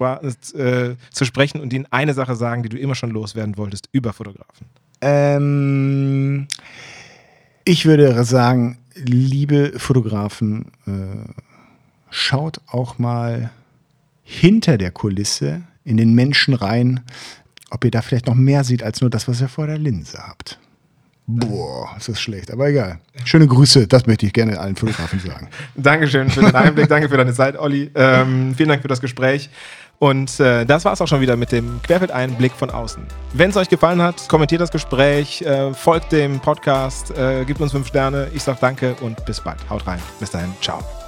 äh, zu, sprechen und ihnen eine Sache sagen, die du immer schon loswerden wolltest über Fotografen. Ähm, ich würde sagen, liebe Fotografen, äh, schaut auch mal hinter der Kulisse in den Menschen rein, ob ihr da vielleicht noch mehr seht als nur das, was ihr vor der Linse habt. Boah, ist das schlecht, aber egal. Schöne Grüße, das möchte ich gerne allen Fotografen sagen. Dankeschön für den Einblick, danke für deine Zeit, Olli. Ähm, vielen Dank für das Gespräch. Und äh, das war es auch schon wieder mit dem Querfeld-Einblick von außen. Wenn es euch gefallen hat, kommentiert das Gespräch, äh, folgt dem Podcast, äh, gebt uns fünf Sterne. Ich sage danke und bis bald. Haut rein. Bis dahin. Ciao.